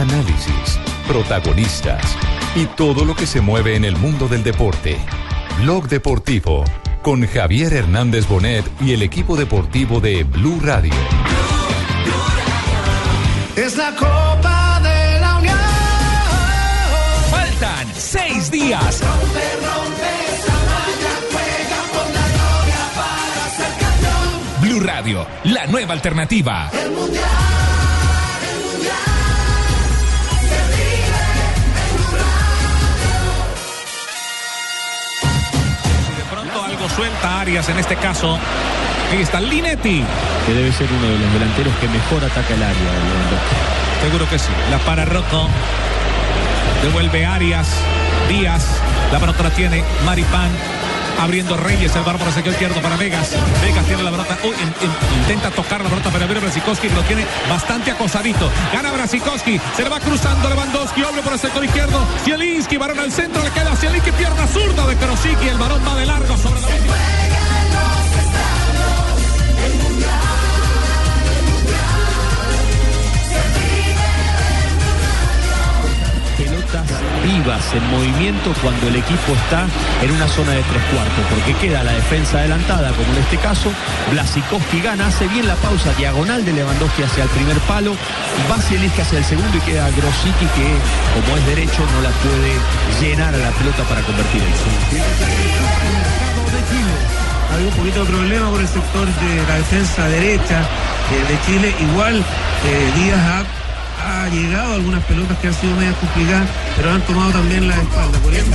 Análisis, protagonistas y todo lo que se mueve en el mundo del deporte. Blog Deportivo con Javier Hernández Bonet y el equipo deportivo de Blue Radio. Es la Copa de la Unión. Faltan seis días. Rompe, rompe esa malla, juega por la gloria para ser campeón. Blue Radio, la nueva alternativa. El mundial, suelta Arias en este caso. Ahí está Linetti. que debe ser uno de los delanteros que mejor ataca el área. Seguro que sí. La para Rocco. Devuelve Arias. Díaz. La pelota la tiene Maripán. Abriendo Reyes, el balón el sector izquierdo para Vegas. Vegas tiene la in- intenta tocar la pelota para Brasikowski, que lo tiene bastante acosadito. Gana Brasikowski. Se le va cruzando Lewandowski. Abre por el sector izquierdo. Zielinski, varón al centro. Le queda Zielinski, pierna zurda de Krosicki. El balón va de largo sobre la vivas en movimiento cuando el equipo está en una zona de tres cuartos, porque queda la defensa adelantada, como en este caso. Blasikowski gana, hace bien la pausa diagonal de Lewandowski hacia el primer palo. Va Zielinski hacia el segundo y queda Grosicki que, como es derecho, no la puede llenar a la pelota para convertir el. Había un poquito de problema por el sector de la defensa derecha eh, de Chile. Igual eh, Díaz ha llegado algunas pelotas que han sido medias complicadas, pero han tomado también la espalda. Por eso.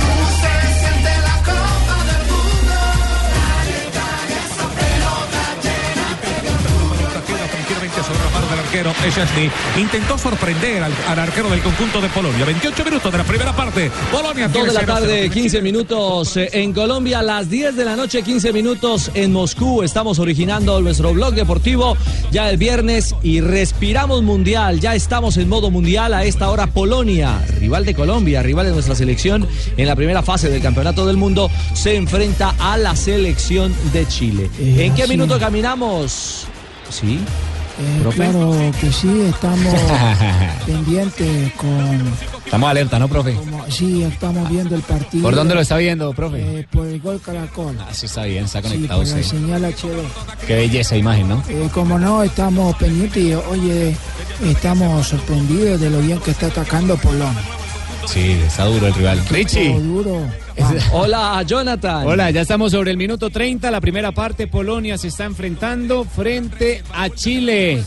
Arquero Szczesny. Intentó sorprender al, al arquero del conjunto de Polonia. 28 minutos de la primera parte. Polonia 2 tiene de la 0-0. tarde, 15 minutos eh, en Colombia, las 10 de la noche, 15 minutos en Moscú. Estamos originando nuestro blog deportivo ya el viernes y respiramos mundial. Ya estamos en modo mundial a esta hora. Polonia, rival de Colombia, rival de nuestra selección en la primera fase del campeonato del mundo, se enfrenta a la selección de Chile. ¿En qué minuto caminamos? Sí. Eh, claro que sí, estamos pendientes con... Estamos alerta, ¿no, profe? como- sí, estamos viendo el partido. ¿Por dónde lo está viendo, profe? Eh, por el gol Caracol. Ah, Eso está bien, está Sí, conectado la usted. señal HD. Qué belleza imagen, ¿no? Eh, como no, estamos pendientes y, oye, estamos sorprendidos de lo bien que está atacando Polonia. Sí, está duro el rival. Richie. duro. Hola, Jonathan. Hola, ya estamos sobre el minuto 30. La primera parte, Polonia se está enfrentando frente a Chile.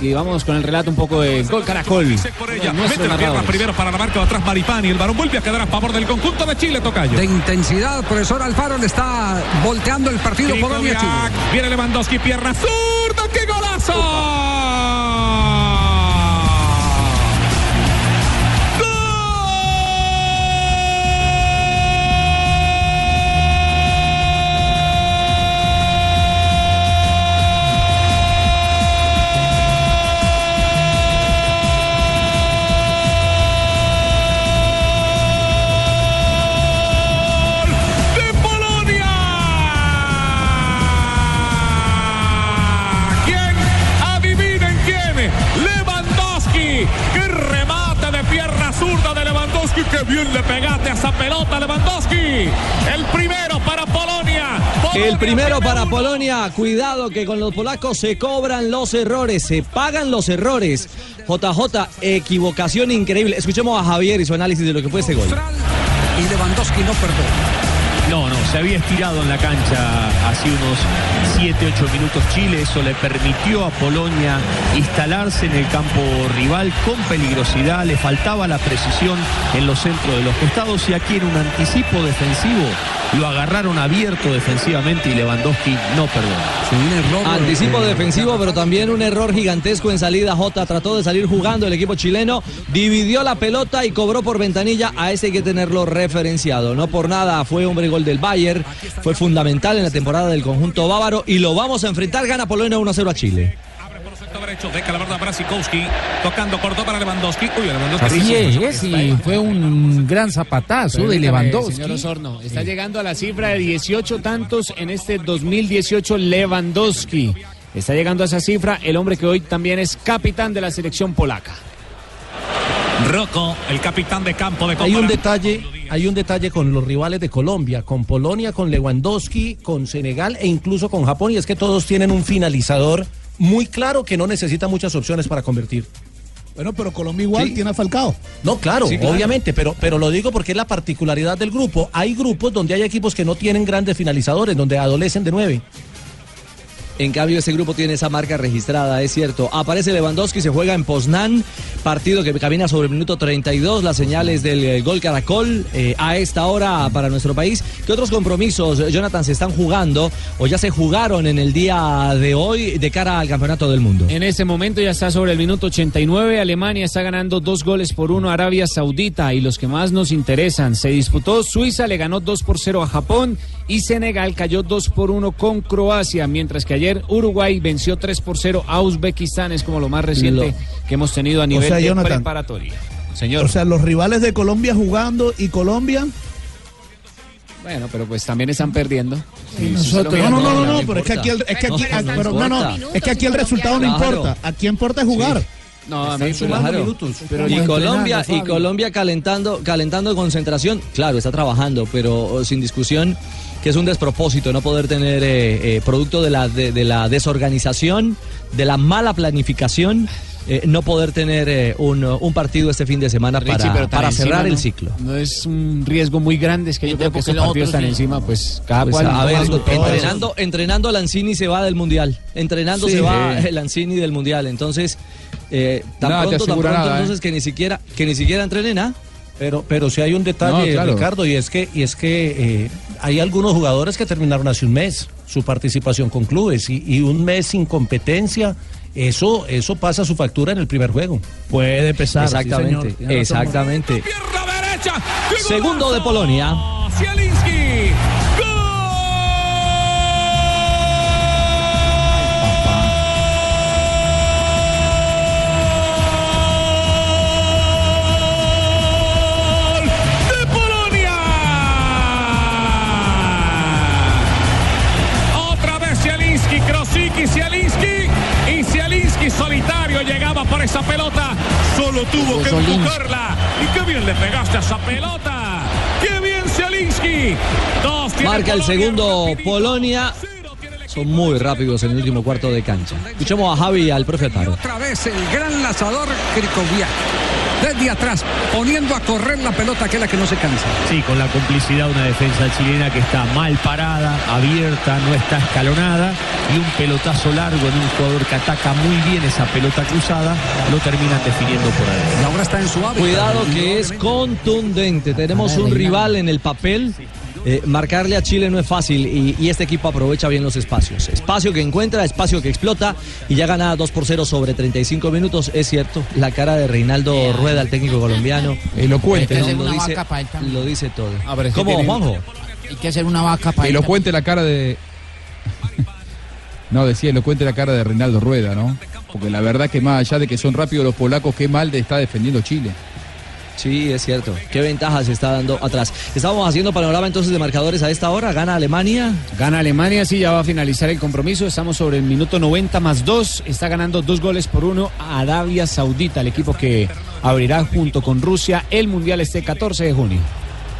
Y vamos con el relato un poco de Gol Caracol. Por ella. Nuestros Mete la pierna primero para la marca atrás Maripán y el balón vuelve a quedar a favor del conjunto de Chile, Tocayo. De intensidad, profesor Alfaro le está volteando el partido Polonia Krikoviak, Chile. Viene Lewandowski, pierna zurda, ¡qué golazo! ¡Qué bien le pegaste a esa pelota, Lewandowski! El primero para Polonia. Polonia El primero para uno. Polonia. Cuidado que con los polacos se cobran los errores, se pagan los errores. JJ, equivocación increíble. Escuchemos a Javier y su análisis de lo que fue ese gol. Y Lewandowski no perdona. No, no, se había estirado en la cancha hace unos 7, 8 minutos Chile. Eso le permitió a Polonia instalarse en el campo rival con peligrosidad. Le faltaba la precisión en los centros de los costados y aquí en un anticipo defensivo lo agarraron abierto defensivamente y Lewandowski no perdona. Anticipo defensivo, pero también un error gigantesco en salida. Jota trató de salir jugando el equipo chileno, dividió la pelota y cobró por ventanilla. A ese hay que tenerlo referenciado. No por nada fue hombre gol del Bayern, fue fundamental en la temporada del conjunto bávaro y lo vamos a enfrentar. Gana Polonia 1-0 a Chile. Sector derecho, deja la verdad para Sikowski, tocando corto para Lewandowski. Uy, Lewandowski. Así es, y fue un gran zapatazo de Lewandowski. Señor Osorno, está llegando a la cifra de 18 tantos en este 2018 Lewandowski. Está llegando a esa cifra el hombre que hoy también es capitán de la selección polaca. Rocco, el capitán de campo de Hay un detalle, hay un detalle con los rivales de Colombia, con Polonia, con Lewandowski, con Senegal e incluso con Japón, y es que todos tienen un finalizador muy claro que no necesita muchas opciones para convertir. Bueno, pero Colombia igual Sí. tiene a Falcao. No, claro, Sí, claro. obviamente, pero, pero lo digo porque es la particularidad del grupo. Hay grupos donde hay equipos que no tienen grandes finalizadores, donde adolecen de nueve. En cambio, ese grupo tiene esa marca registrada, es cierto. Aparece Lewandowski, se juega en Poznan, partido que camina sobre el minuto 32, las señales del eh, gol Caracol eh, a esta hora para nuestro país. ¿Qué otros compromisos, eh, Jonathan, se están jugando o ya se jugaron en el día de hoy de cara al Campeonato del Mundo? En este momento ya está sobre el minuto 89. Alemania está ganando dos goles por uno a Arabia Saudita y los que más nos interesan. Se disputó Suiza, le ganó 2 por 0 a Japón y Senegal cayó 2 por 1 con Croacia, mientras que ayer Uruguay venció 3 por 0 a Uzbekistán. Es como lo más reciente que hemos tenido a nivel sea, de Jonathan. preparatoria. Señor. O sea, los rivales de Colombia jugando y Colombia. Bueno, pero pues también están perdiendo. Nosotros- no, no, no, no, no, pero es que aquí el, es que aquí, No, no pero no, no, importa. es que aquí el resultado no importa. Aquí importa es jugar. No, a mí, sumando claro. minutos. Pero y Colombia y. Colombia calentando calentando concentración claro está trabajando pero oh, sin discusión que es un despropósito no poder tener eh, eh, producto de la de, de la desorganización de la mala planificación eh, no poder tener eh, un, un partido este fin de semana Richie, para, cerrar el ciclo No es un riesgo muy grande, es que yo creo que los partidos están sí. encima, pues cada Pues, cual. a ver, entrenando, entrenando Lanzini se va del mundial. Entrenando Sí. se va Lanzini del mundial. Entonces, eh, tan pronto, tan pronto, nada, ¿eh? entonces que ni siquiera, que ni siquiera entrenen, ¿ah? Pero, pero si hay un detalle, No, claro. Ricardo, y es que, y es que eh, hay algunos jugadores que terminaron hace un mes su participación con clubes y, y un mes sin competencia, eso, eso pasa su factura en el primer juego. Puede pesar. Exactamente, exactamente. Segundo de Polonia. Zielinski. Solitario llegaba por esa pelota. Solo tuvo que empujarla. Y qué bien le pegaste a esa pelota. Qué bien Zielinski. Dos Marca el Polonia. segundo Polonia. Son muy rápidos en el último cuarto de cancha. Escuchemos a Javi y al profe Alfaro. Otra vez el gran lanzador Krikoviak. Desde atrás, poniendo a correr la pelota, que es la que no se cansa. Sí, con la complicidad una defensa chilena que está mal parada, abierta, no está escalonada y un pelotazo largo en un jugador que ataca muy bien esa pelota cruzada, lo terminan definiendo por ahí. Y ahora está en su hábitat. Cuidado que es contundente. Tenemos un rival en el papel. Eh, marcarle a Chile no es fácil y, y este equipo aprovecha bien los espacios. Espacio que encuentra, espacio que explota y ya gana 2 por 0 sobre 35 minutos. Es cierto, la cara de Reinaldo Rueda, el técnico colombiano. Elocuente, eh, ¿no? lo, dice, lo dice todo. que ¿Cómo, tiene- Juanjo? Hay que hacer una vaca para Elocuente la cara de. No, decía elocuente la cara de Reinaldo Rueda, ¿no? Porque la verdad que más allá de que son rápidos los polacos, qué mal de está defendiendo Chile. Sí, es cierto. Qué ventaja se está dando atrás. Estábamos haciendo panorama entonces de marcadores a esta hora. Gana Alemania. Gana Alemania, sí, ya va a finalizar el compromiso. Estamos sobre el minuto 90 más 2. Está ganando dos goles por uno a Arabia Saudita, el equipo que abrirá junto con Rusia el Mundial este 14 de junio.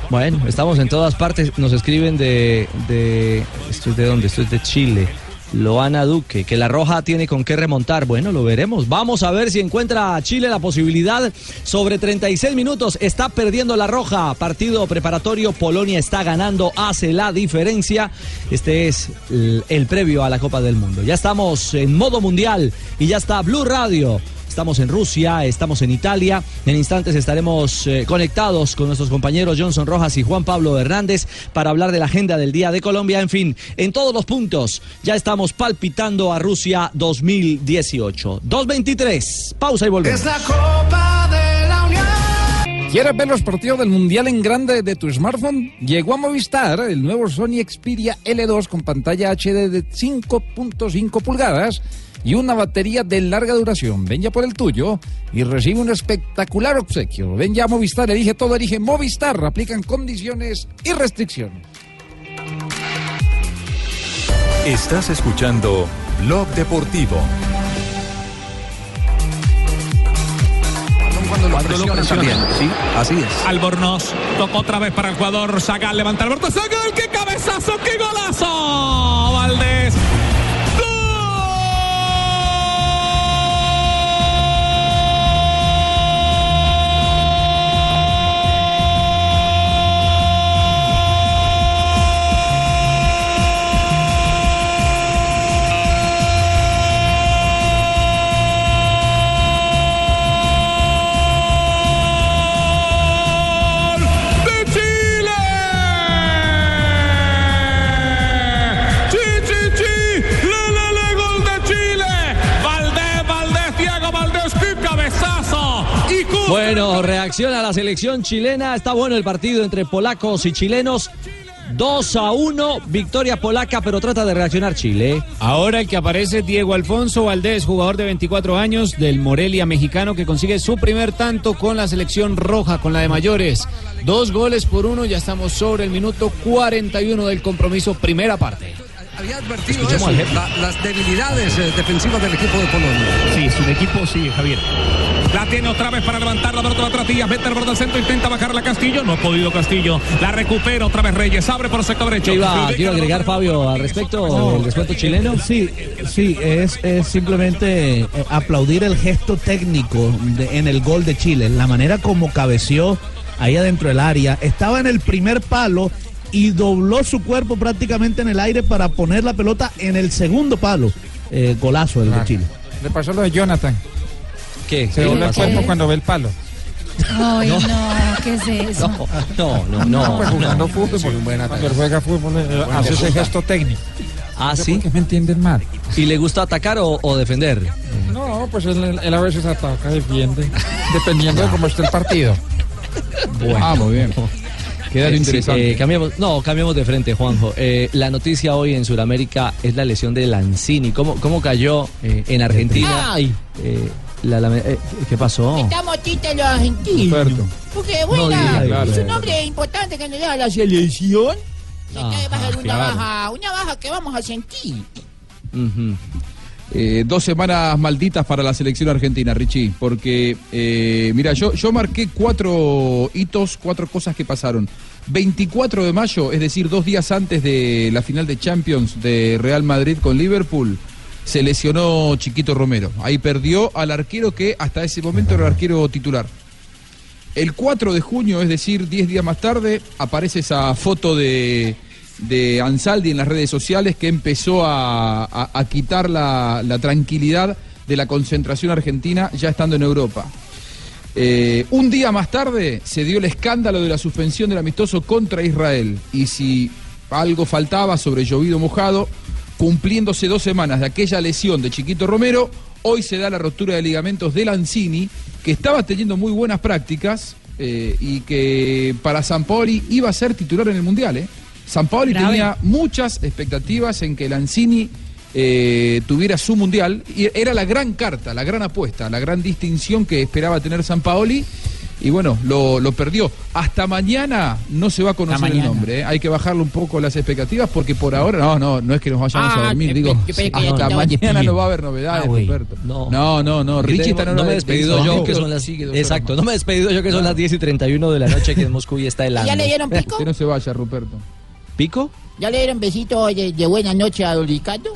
Bueno, estamos en todas partes. Nos escriben de, de esto es de dónde, esto es de Chile. Loana Duque, que la Roja tiene con qué remontar. Bueno, lo veremos. Vamos a ver si encuentra a Chile la posibilidad. Sobre 36 minutos está perdiendo la Roja. Partido preparatorio. Polonia está ganando, hace la diferencia. Este es el, el previo a la Copa del Mundo. Ya estamos en modo mundial y ya está Blue Radio. Estamos en Rusia, estamos en Italia. En instantes estaremos eh, conectados con nuestros compañeros Johnson Rojas y Juan Pablo Hernández para hablar de la agenda del Día de Colombia. En fin, en todos los puntos ya estamos palpitando a Rusia 2018. 2.23. Pausa y volvemos. Es la Copa de la Unión. ¿Quieres ver los partidos del Mundial en grande de tu smartphone? Llegó a Movistar el nuevo Sony Xperia L2 con pantalla HD de 5.5 pulgadas y una batería de larga duración. Ven ya por el tuyo y recibe un espectacular obsequio. Ven ya a Movistar, elige todo, elige Movistar. Aplican condiciones y restricciones. Estás escuchando Blog Deportivo. Cuando lo Cuando lo presionan presionan. también. Sí, así es. Albornoz tocó otra vez para el jugador Zagal, levanta el Alberto Zagal, qué cabezazo, qué golazo. Valdés. Bueno, reacciona la selección chilena. Está bueno el partido entre polacos y chilenos. 2 a 1, victoria polaca, pero trata de reaccionar Chile. Ahora el que aparece Diego Alfonso Valdés, jugador de 24 años del Morelia mexicano que consigue su primer tanto con la selección roja, con la de mayores. Dos goles por uno, ya estamos sobre el minuto 41 del compromiso, primera parte. Había advertido eso, la- las debilidades eh, defensivas del equipo de Polonia. Sí, es un equipo, sí, Javier. La tiene otra vez para levantar la pelota atrás Díaz, vete al borde del centro, intenta bajarla Castillo, no ha podido Castillo. La recupera otra vez Reyes, abre por el sector derecho. ¿Qué iba, a agregar Fabio al respecto del descuento chileno? Sí, sí, es, es simplemente eh, aplaudir el gesto técnico de- en el gol de Chile, la manera como cabeció ahí adentro del área, estaba en el primer palo y dobló su cuerpo prácticamente en el aire para poner la pelota en el segundo palo. Eh, golazo del de Chile. Le pasó lo de Jonathan. ¿Qué? Se dobla el cuerpo cuando ve el palo. Ay, No. no, ¿qué es eso? No, no, no. pues jugando fútbol. Cuando él juega fútbol, eh, hace ese gesto técnico. Ah, No sí. qué me entienden mal. ¿Y le gusta atacar o, o defender? No, pues él, él a veces ataca, defiende, dependiendo de cómo esté el partido. Ah, muy bien. Queda Eh, sí, interesante. eh, cambiamos, no, cambiamos de frente, Juanjo. Eh, la noticia hoy en Sudamérica es la lesión de Lanzini. ¿Cómo, cómo cayó eh, en Argentina? Ay. Eh, la- la- eh, ¿Qué pasó? Estamos chistes los argentinos. Porque, No es un hombre importante que nos da la selección. Y Ah, que va a ser una claro. baja, una baja que vamos a sentir. Eh, dos semanas malditas para la selección argentina, Richie, porque, eh, mira, yo, yo marqué cuatro hitos, cuatro cosas que pasaron. 24 de mayo, es decir, dos días antes de la final de Champions de Real Madrid con Liverpool, se lesionó Chiquito Romero. Ahí perdió al arquero que hasta ese momento era el arquero titular. El 4 de junio, es decir, 10 días más tarde, aparece esa foto de, de Ansaldi en las redes sociales que empezó a, a- quitar la, la tranquilidad de la concentración argentina ya estando en Europa. Eh, un día más tarde se dio el escándalo de la suspensión del amistoso contra Israel. Y si algo faltaba sobre llovido mojado, cumpliéndose dos semanas de aquella lesión de Chiquito Romero, hoy se da la rotura de ligamentos de Lanzini, que estaba teniendo muy buenas prácticas eh, y que para San Paoli iba a ser titular en el Mundial. ¿eh? San Paoli Grave. tenía muchas expectativas en que Lanzini eh, tuviera su mundial y era la gran carta, la gran apuesta, la gran distinción que esperaba tener San Paoli y bueno, lo, lo perdió. Hasta mañana no se va a conocer el nombre, ¿eh? hay que bajarle un poco las expectativas porque por ahora no, no, no es que nos vayamos Ah, a dormir, que- digo, que- que- que hasta mañana no va a haber novedades, Ah. Roberto. No. No, no, no, Porque Richie está en no hora me he de despedido yo, que son las... Sigue dos horas Exacto, no me he despedido yo, que son las 10 y 31 de la noche aquí en Moscú y está helando. ¿Ya le dieron pico? Que no se vaya, Ruperto. ¿Pico? ¿Ya le dieron besito de, de buena noche a don Ricardo?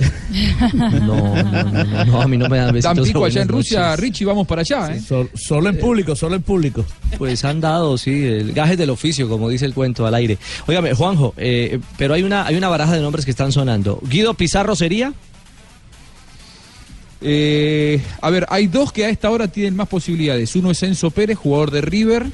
No, no, no, no, no, a mí no me dan besitos. Tampico de allá en Rusia, noches. Richie, vamos para allá, ¿eh? Sol- solo en público, solo en público. Pues han dado, sí, el gaje del oficio, como dice el cuento al aire. Óigame, Juanjo, eh, pero hay una, hay una baraja de nombres que están sonando. ¿Guido Pizarro sería? Eh, a ver, hay dos que a esta hora tienen más posibilidades. Uno es Enzo Pérez, jugador de River.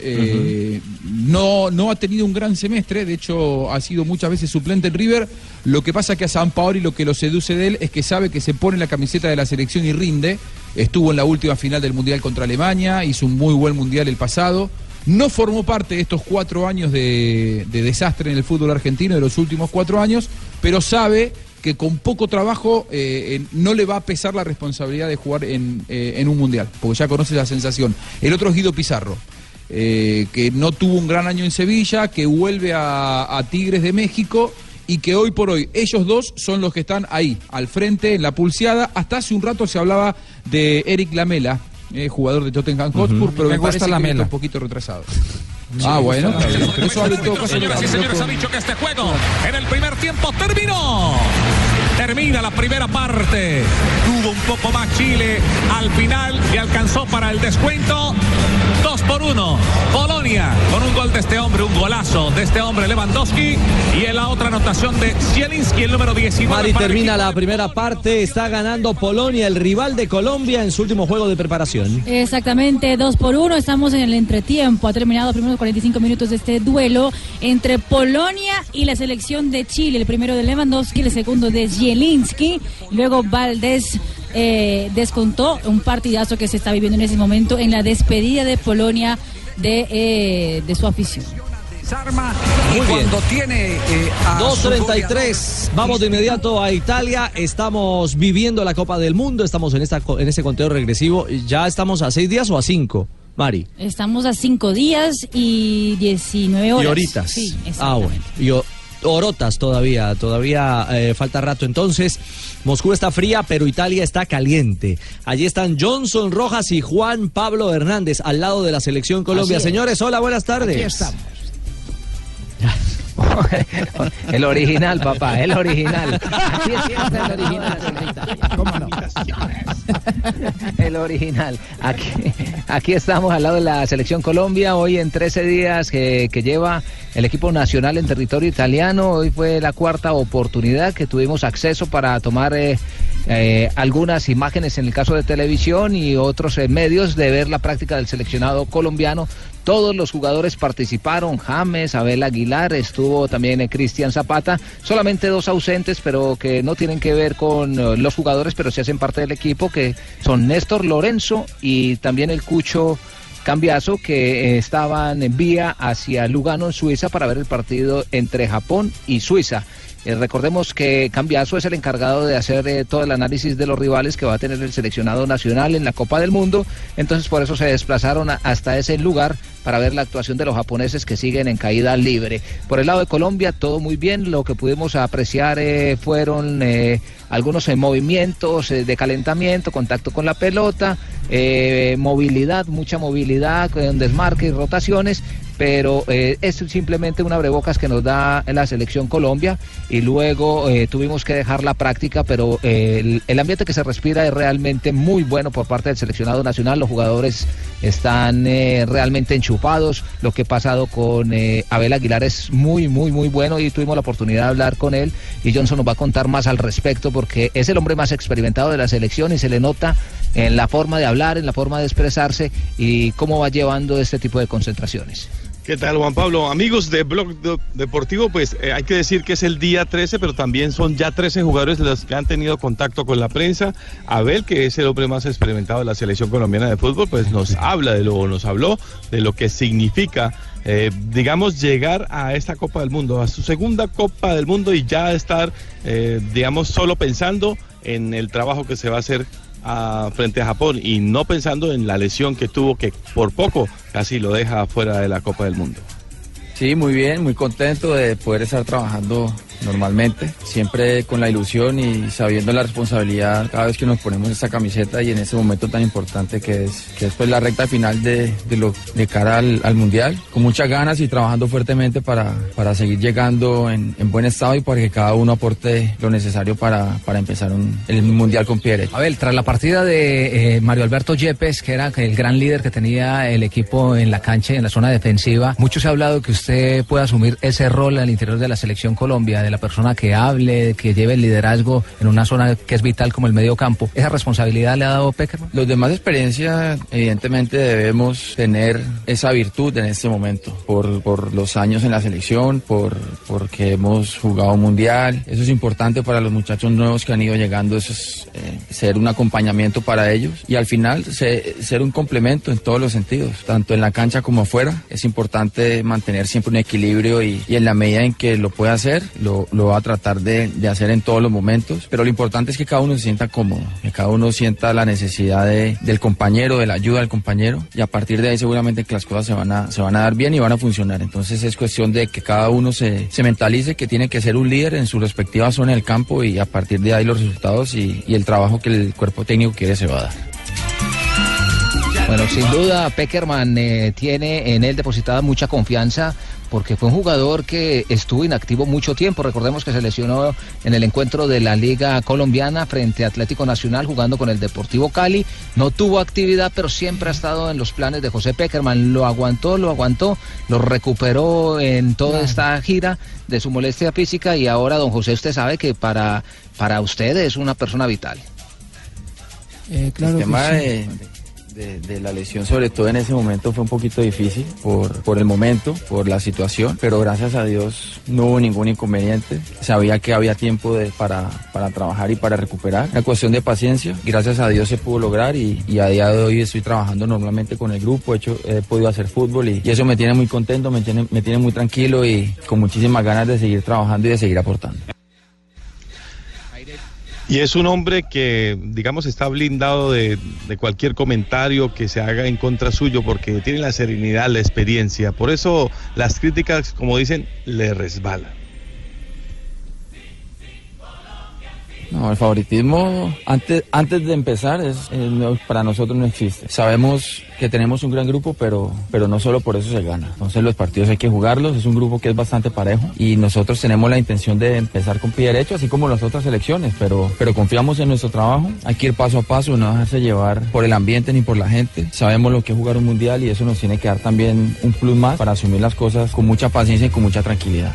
Eh, no, no ha tenido un gran semestre, de hecho ha sido muchas veces suplente en River. Lo que pasa que a San Paoli lo que lo seduce de él es que sabe que se pone la camiseta de la selección y rinde. Estuvo en la última final del Mundial contra Alemania, hizo un muy buen Mundial el pasado. No formó parte de estos cuatro años de, de desastre en el fútbol argentino, de los últimos cuatro años, pero sabe que con poco trabajo eh, no le va a pesar la responsabilidad de jugar en, eh, un mundial, porque ya conoce la sensación. El otro es Guido Pizarro, eh, que no tuvo un gran año en Sevilla, que vuelve a, a Tigres de México y que hoy por hoy ellos dos son los que están ahí, al frente, en la pulseada. Hasta hace un rato se hablaba de Eric Lamela, eh, jugador de Tottenham Hotspur, pero Me me, gusta Lamela. un poquito retrasado. ah, bueno, Señoras y señores, ha dicho que este juego en el primer tiempo terminó. Termina la primera parte. Tuvo un poco más Chile al final y alcanzó para el descuento. Dos por uno. Polonia con un gol de este hombre, un golazo de este hombre Lewandowski. Y en la otra anotación de Zielinski, el número 19. Mari termina la primera parte, está ganando Polonia, el rival de Colombia en su último juego de preparación. Exactamente, dos por uno. Estamos en el entretiempo. Ha terminado los primeros 45 minutos de este duelo entre Polonia y la selección de Chile. El primero de Lewandowski, el segundo de Zielinski. Luego Valdés eh, descontó un partidazo que se está viviendo en ese momento en la despedida de Polonia de, eh, de su afición. Desarma y Muy bien. cuando tiene eh, a su 2.33, vamos de inmediato a Italia, estamos viviendo la Copa del Mundo, estamos en, esta, co- en este conteo regresivo, ya estamos a seis días o a cinco, Mari. Estamos a cinco días y 19 horas. Y horitas. Sí, ah, bueno. Y o- horotas todavía, todavía eh, falta rato. Entonces, Moscú está fría, pero Italia está caliente. Allí están Johnson Rojas y Juan Pablo Hernández al lado de la selección Colombia. Señores, hola, buenas tardes. Aquí estamos. El original, papá, el original. Aquí está el original, señorita. ¿Cómo no? El original. Aquí, aquí estamos al lado de la selección Colombia. Hoy en 13 días que, que lleva el equipo nacional en territorio italiano. Hoy fue la cuarta oportunidad que tuvimos acceso para tomar eh, eh, algunas imágenes en el caso de televisión y otros eh, medios de ver la práctica del seleccionado colombiano. Todos los jugadores participaron, James, Abel Aguilar, estuvo también eh, Cristian Zapata, solamente dos ausentes, pero que no tienen que ver con eh, los jugadores, pero sí hacen parte del equipo, que son Néstor Lorenzo y también el Cucho Cambiazo, que eh, estaban en vía hacia Lugano, en Suiza, para ver el partido entre Japón y Suiza. Recordemos que Cambiazo es el encargado de hacer todo el análisis de los rivales que va a tener el seleccionado nacional en la Copa del Mundo, entonces por eso se desplazaron hasta ese lugar para ver la actuación de los japoneses que siguen en caída libre. Por el lado de Colombia, todo muy bien, lo que pudimos apreciar eh, fueron eh, algunos eh, movimientos de calentamiento, contacto con la pelota, movilidad, mucha movilidad, con desmarque y rotaciones, pero eh, es simplemente un abrebocas que nos da la selección Colombia y luego tuvimos que dejar la práctica, pero el, el ambiente que se respira es realmente muy bueno por parte del seleccionado nacional, los jugadores están realmente enchufados, lo que ha pasado con eh, Abel Aguilar es muy, muy, muy bueno y tuvimos la oportunidad de hablar con él y Johnson nos va a contar más al respecto porque es el hombre más experimentado de la selección y se le nota en la forma de hablar, en la forma de expresarse y cómo va llevando este tipo de concentraciones. ¿Qué tal, Juan Pablo? Amigos de Blog Deportivo, pues eh, hay que decir que es el día 13, pero también son ya 13 jugadores los que han tenido contacto con la prensa. Abel, que es el hombre más experimentado de la selección colombiana de fútbol, pues nos habla de lo, nos habló de lo que significa, eh, digamos, llegar a esta Copa del Mundo, a su segunda Copa del Mundo y ya estar, eh, digamos, solo pensando en el trabajo que se va a hacer frente a Japón y no pensando en la lesión que tuvo que por poco casi lo deja fuera de la Copa del Mundo. Sí, muy bien, muy contento de poder estar trabajando normalmente, siempre con la ilusión y sabiendo la responsabilidad cada vez que nos ponemos esta camiseta y en ese momento tan importante que es, que es pues la recta final de, de lo, de cara al, al Mundial, con muchas ganas y trabajando fuertemente para, para seguir llegando en, en buen estado y para que cada uno aporte lo necesario para, para empezar un- el Mundial con pie derecho. Abel, tras la partida de eh, Mario Alberto Yepes, que era el gran líder que tenía el equipo en la cancha y en la zona defensiva, mucho se ha hablado que usted puede asumir ese rol al interior de la selección Colombia, de la persona que hable, que lleve el liderazgo en una zona que es vital como el medio campo. ¿Esa responsabilidad le ha dado Peckerman? Los demás experiencia, evidentemente debemos tener esa virtud en este momento, por, por los años en la selección, por porque hemos jugado un mundial. Eso es importante para los muchachos nuevos que han ido llegando, eso es eh, ser un acompañamiento para ellos y al final se- ser un complemento en todos los sentidos, tanto en la cancha como afuera. Es importante mantener siempre un equilibrio y, y en la medida en que lo pueda hacer, lo, lo va a tratar de, de hacer en todos los momentos, pero lo importante es que cada uno se sienta cómodo, que cada uno sienta la necesidad de- del compañero, de la ayuda del compañero y a partir de ahí seguramente que las cosas se van a, se van a dar bien y van a funcionar. Entonces es cuestión de que cada uno se, se mentalice que tiene que ser un líder en su respectiva zona del campo y a partir de ahí los resultados y, y el trabajo que el cuerpo técnico quiere se va a dar. Bueno, sin duda Peckerman eh, tiene en él depositada mucha confianza porque fue un jugador que estuvo inactivo mucho tiempo. Recordemos que se lesionó en el encuentro de la Liga Colombiana frente a Atlético Nacional jugando con el Deportivo Cali. No tuvo actividad, pero siempre ha estado en los planes de José Peckerman. Lo aguantó, lo aguantó, lo recuperó en toda esta gira de su molestia física y ahora, don José, usted sabe que para, para usted es una persona vital. Eh, claro el que sí. de, de- de la lesión, sobre todo en ese momento, fue un poquito difícil por, por el momento, por la situación, pero gracias a Dios no hubo ningún inconveniente. Sabía que había tiempo de- para, para trabajar y para recuperar. Una cuestión de paciencia. Gracias a Dios se pudo lograr y, y a día de hoy estoy trabajando normalmente con el grupo. He, hecho, he podido hacer fútbol y, y eso me tiene muy contento, me tiene, me tiene muy tranquilo y con muchísimas ganas de seguir trabajando y de seguir aportando. Y es un hombre que, digamos, está blindado de, de cualquier comentario que se haga en contra suyo porque tiene la serenidad, la experiencia. Por eso las críticas, como dicen, le resbalan. No, el favoritismo antes, antes de empezar es, para nosotros no existe. Sabemos que tenemos un gran grupo, pero, pero no solo por eso se gana. Entonces los partidos hay que jugarlos, es un grupo que es bastante parejo y nosotros tenemos la intención de empezar con pie derecho, así como las otras selecciones, pero, pero confiamos en nuestro trabajo, hay que ir paso a paso, no dejarse llevar por el ambiente ni por la gente. Sabemos lo que es jugar un mundial y eso nos tiene que dar también un plus más para asumir las cosas con mucha paciencia y con mucha tranquilidad.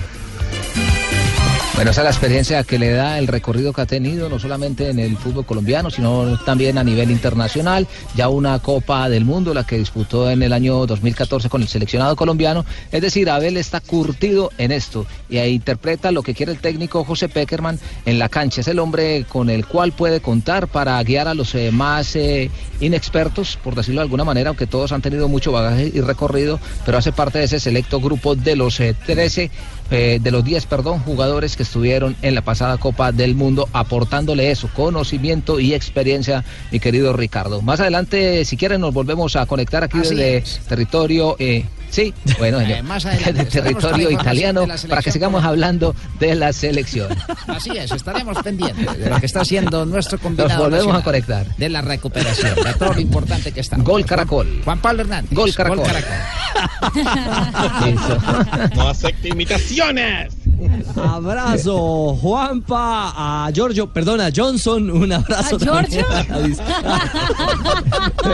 Bueno, esa es la experiencia que le da el recorrido que ha tenido, no solamente en el fútbol colombiano, sino también a nivel internacional. Ya una Copa del Mundo, la que disputó en el año 2014 con el seleccionado colombiano. Es decir, Abel está curtido en esto y interpreta lo que quiere el técnico José Peckerman en la cancha. Es el hombre con el cual puede contar para guiar a los eh, más eh, inexpertos, por decirlo de alguna manera, aunque todos han tenido mucho bagaje y recorrido, pero hace parte de ese selecto grupo de los eh, 13 eh, de los 10, perdón, jugadores que estuvieron en la pasada Copa del Mundo aportándole eso, conocimiento y experiencia, mi querido Ricardo. Más adelante, si quieren, nos volvemos a conectar aquí Así desde es. territorio, eh, sí, bueno, Eh, más adelante territorio italiano para que sigamos hablando de la selección. Así es, estaremos pendientes de lo que está haciendo nuestro combinado. Nos volvemos nacional, a conectar. De la recuperación, de todo lo importante que está. Gol Caracol. Juan Pablo Hernández. Gol Caracol. No acepte imitaciones. Abrazo, Juanpa, a Giorgio, perdona, Johnson, un abrazo. ¿A Giorgio?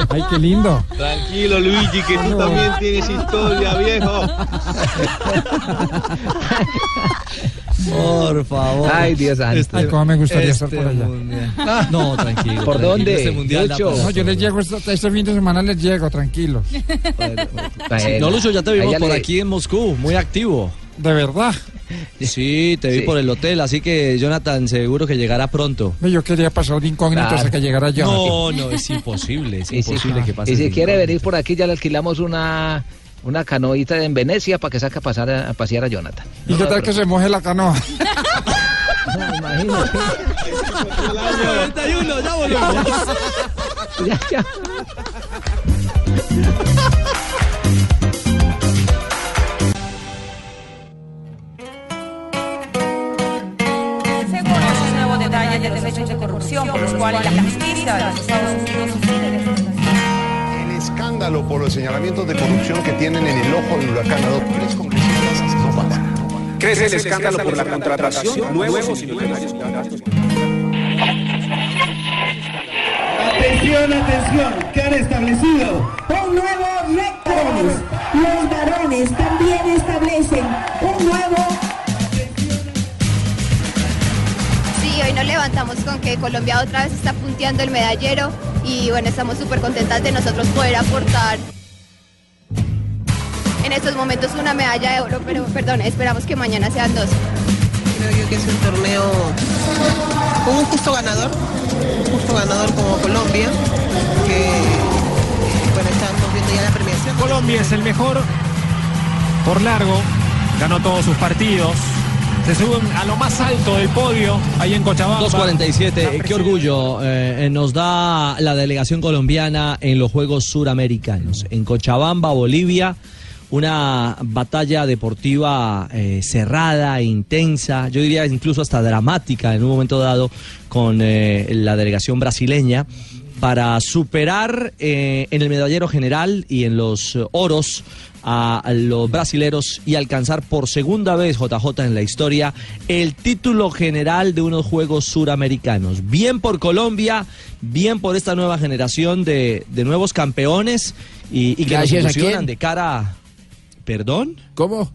Ay, qué lindo. Tranquilo, Luigi, que tú también tienes historia, viejo. Por favor. Ay, Dios santo. Ay, cómo me gustaría este estar por allá. mundial. No, tranquilo. ¿Por tranquilo, dónde? Este mundial No, yo les llego este, este fin de semana, les llego, tranquilos. Sí, No, Lucho, ya te vimos por le- aquí en Moscú, muy activo. De verdad. Sí, te vi Sí. por el hotel, así que Jonathan seguro que llegará pronto. Yo quería pasar de incógnito Claro. hasta que llegara yo. No, no, es imposible, es Y si, imposible que pase. y si quiere incógnito. venir por aquí, ya le alquilamos una, una canoita en Venecia para que saque a, pasar a, a pasear a Jonathan. ¿Y qué tal que se moje la canoa? Imagínate. 91, ya volvemos. Ya, ya. de los hechos de corrupción por los cuales la justicia de los Estados Unidos El escándalo por los señalamientos de corrupción que tienen en el ojo del huracán a dos tres congresistas no pasa. Crece el escándalo por la contratación nuevos y. Atención, atención, que han establecido un nuevo récord. Los varones también establecen un nuevo Sí, hoy nos levantamos con que Colombia otra vez está punteando el medallero y bueno, estamos súper contentas de nosotros poder aportar en estos momentos una medalla de oro, pero perdón, esperamos que mañana sean dos. Creo yo que es un torneo con un justo ganador, un justo ganador como Colombia, que bueno, estamos viendo ya la premiación. Colombia es el mejor por largo, ganó todos sus partidos. Se suben a lo más alto del podio ahí en Cochabamba. 247, qué orgullo eh, eh, nos da la delegación colombiana en los Juegos Suramericanos. En Cochabamba, Bolivia, una batalla deportiva eh, cerrada, intensa, yo diría incluso hasta dramática en un momento dado con eh, la delegación brasileña para superar en el medallero general y en los oros a los brasileros y alcanzar por segunda vez JJ en la historia el título general de unos Juegos Suramericanos. Bien por Colombia, bien por esta nueva generación de, de nuevos campeones y, y que nos a de cara... ¿Perdón? ¿Cómo?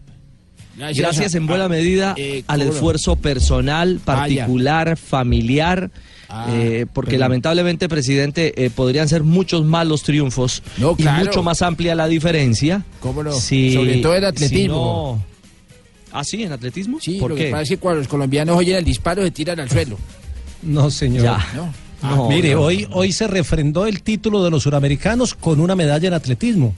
Gracias, en buena medida eh, al esfuerzo personal, particular, familiar, Ah, eh, porque lamentablemente, presidente, eh, podrían ser muchos más los triunfos y claro. mucho más amplia la diferencia. ¿Cómo no? si- Sobre todo en si atletismo. no- ¿Ah, sí? ¿En atletismo? Sí, ¿Por lo qué? que pasa es que cuando los colombianos oyen el disparo se tiran al suelo. No, señor. Ya. ¿no? Ah, mire, no. Hoy, hoy se refrendó el título de los suramericanos con una medalla en atletismo,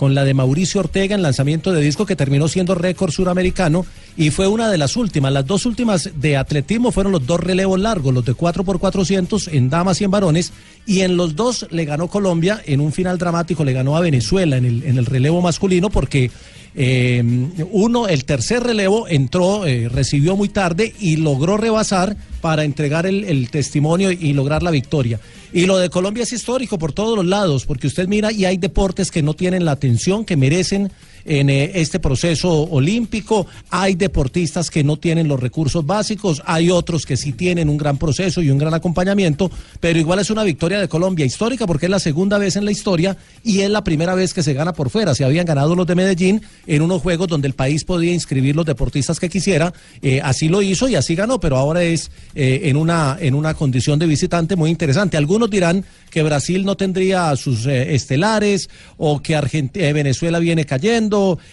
con la de Mauricio Ortega en lanzamiento de disco que terminó siendo récord suramericano y fue una de las últimas. Las dos últimas de atletismo fueron los dos relevos largos, los de 4x400 en damas y en varones, y en los dos le ganó Colombia, en un final dramático le ganó a Venezuela en el, en el relevo masculino porque eh, uno, el tercer relevo entró, eh, recibió muy tarde y logró rebasar para entregar el, el testimonio y lograr la victoria. Y lo de Colombia es histórico por todos los lados, porque usted mira y hay deportes que no tienen la atención que merecen en eh, este proceso olímpico, hay deportistas que no tienen los recursos básicos, hay otros que sí tienen un gran proceso y un gran acompañamiento, pero igual es una victoria de Colombia histórica porque es la segunda vez en la historia y es la primera vez que se gana por fuera. Se habían ganado los de Medellín en unos juegos donde el país podía inscribir los deportistas que quisiera, eh, así lo hizo y así ganó, pero ahora es eh, en, una, en una condición de visitante muy interesante. Algunos dirán que Brasil no tendría sus estelares o que Argent- Venezuela viene cayendo,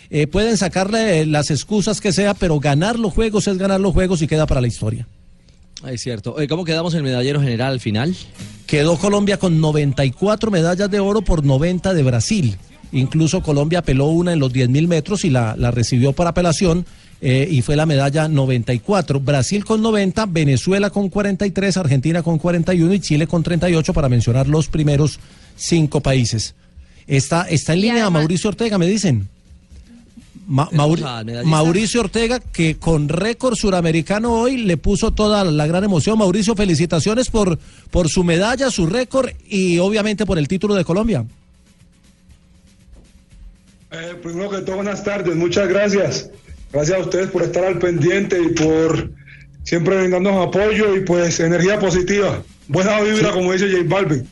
eh, pueden sacarle eh, las excusas que sea, pero ganar los juegos es ganar los juegos y queda para la historia. Es cierto. ¿Cómo quedamos en el medallero general al final? Quedó Colombia con 94 medallas de oro por 90 de Brasil. Incluso Colombia apeló una en los 10.000 metros y la, la recibió por apelación eh, y fue la medalla 94. Brasil con 90, Venezuela con 43, Argentina con 41 y Chile con 38 para mencionar los primeros cinco países. Está, está en línea Mauricio Ortega, me dicen. Ma-. Mauricio Ortega, que con récord suramericano hoy le puso toda la gran emoción. Mauricio, felicitaciones por, por su medalla, su récord y obviamente por el título de Colombia. Eh, primero que todo, buenas tardes, muchas gracias. Gracias a ustedes por estar al pendiente y por siempre brindarnos apoyo y pues energía positiva. Buena vibra, como dice J Balvin.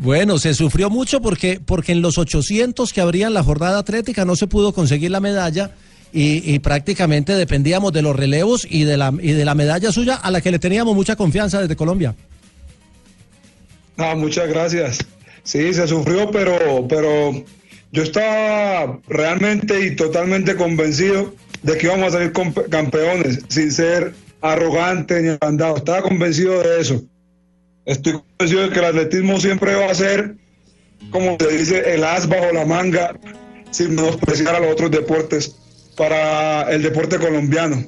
Bueno, se sufrió mucho porque, porque en los 800 que habría en la jornada atlética no se pudo conseguir la medalla y, prácticamente dependíamos de los relevos y de, la, y de la medalla suya a la que le teníamos mucha confianza desde Colombia. Ah, muchas gracias. Sí, se sufrió, pero, pero yo estaba realmente y totalmente convencido de que íbamos a salir campeones, sin ser arrogante ni agrandado. Estaba convencido de eso. Estoy convencido de que el atletismo siempre va a ser, como se dice, el as bajo la manga, sin menospreciar a los otros deportes, para el deporte colombiano.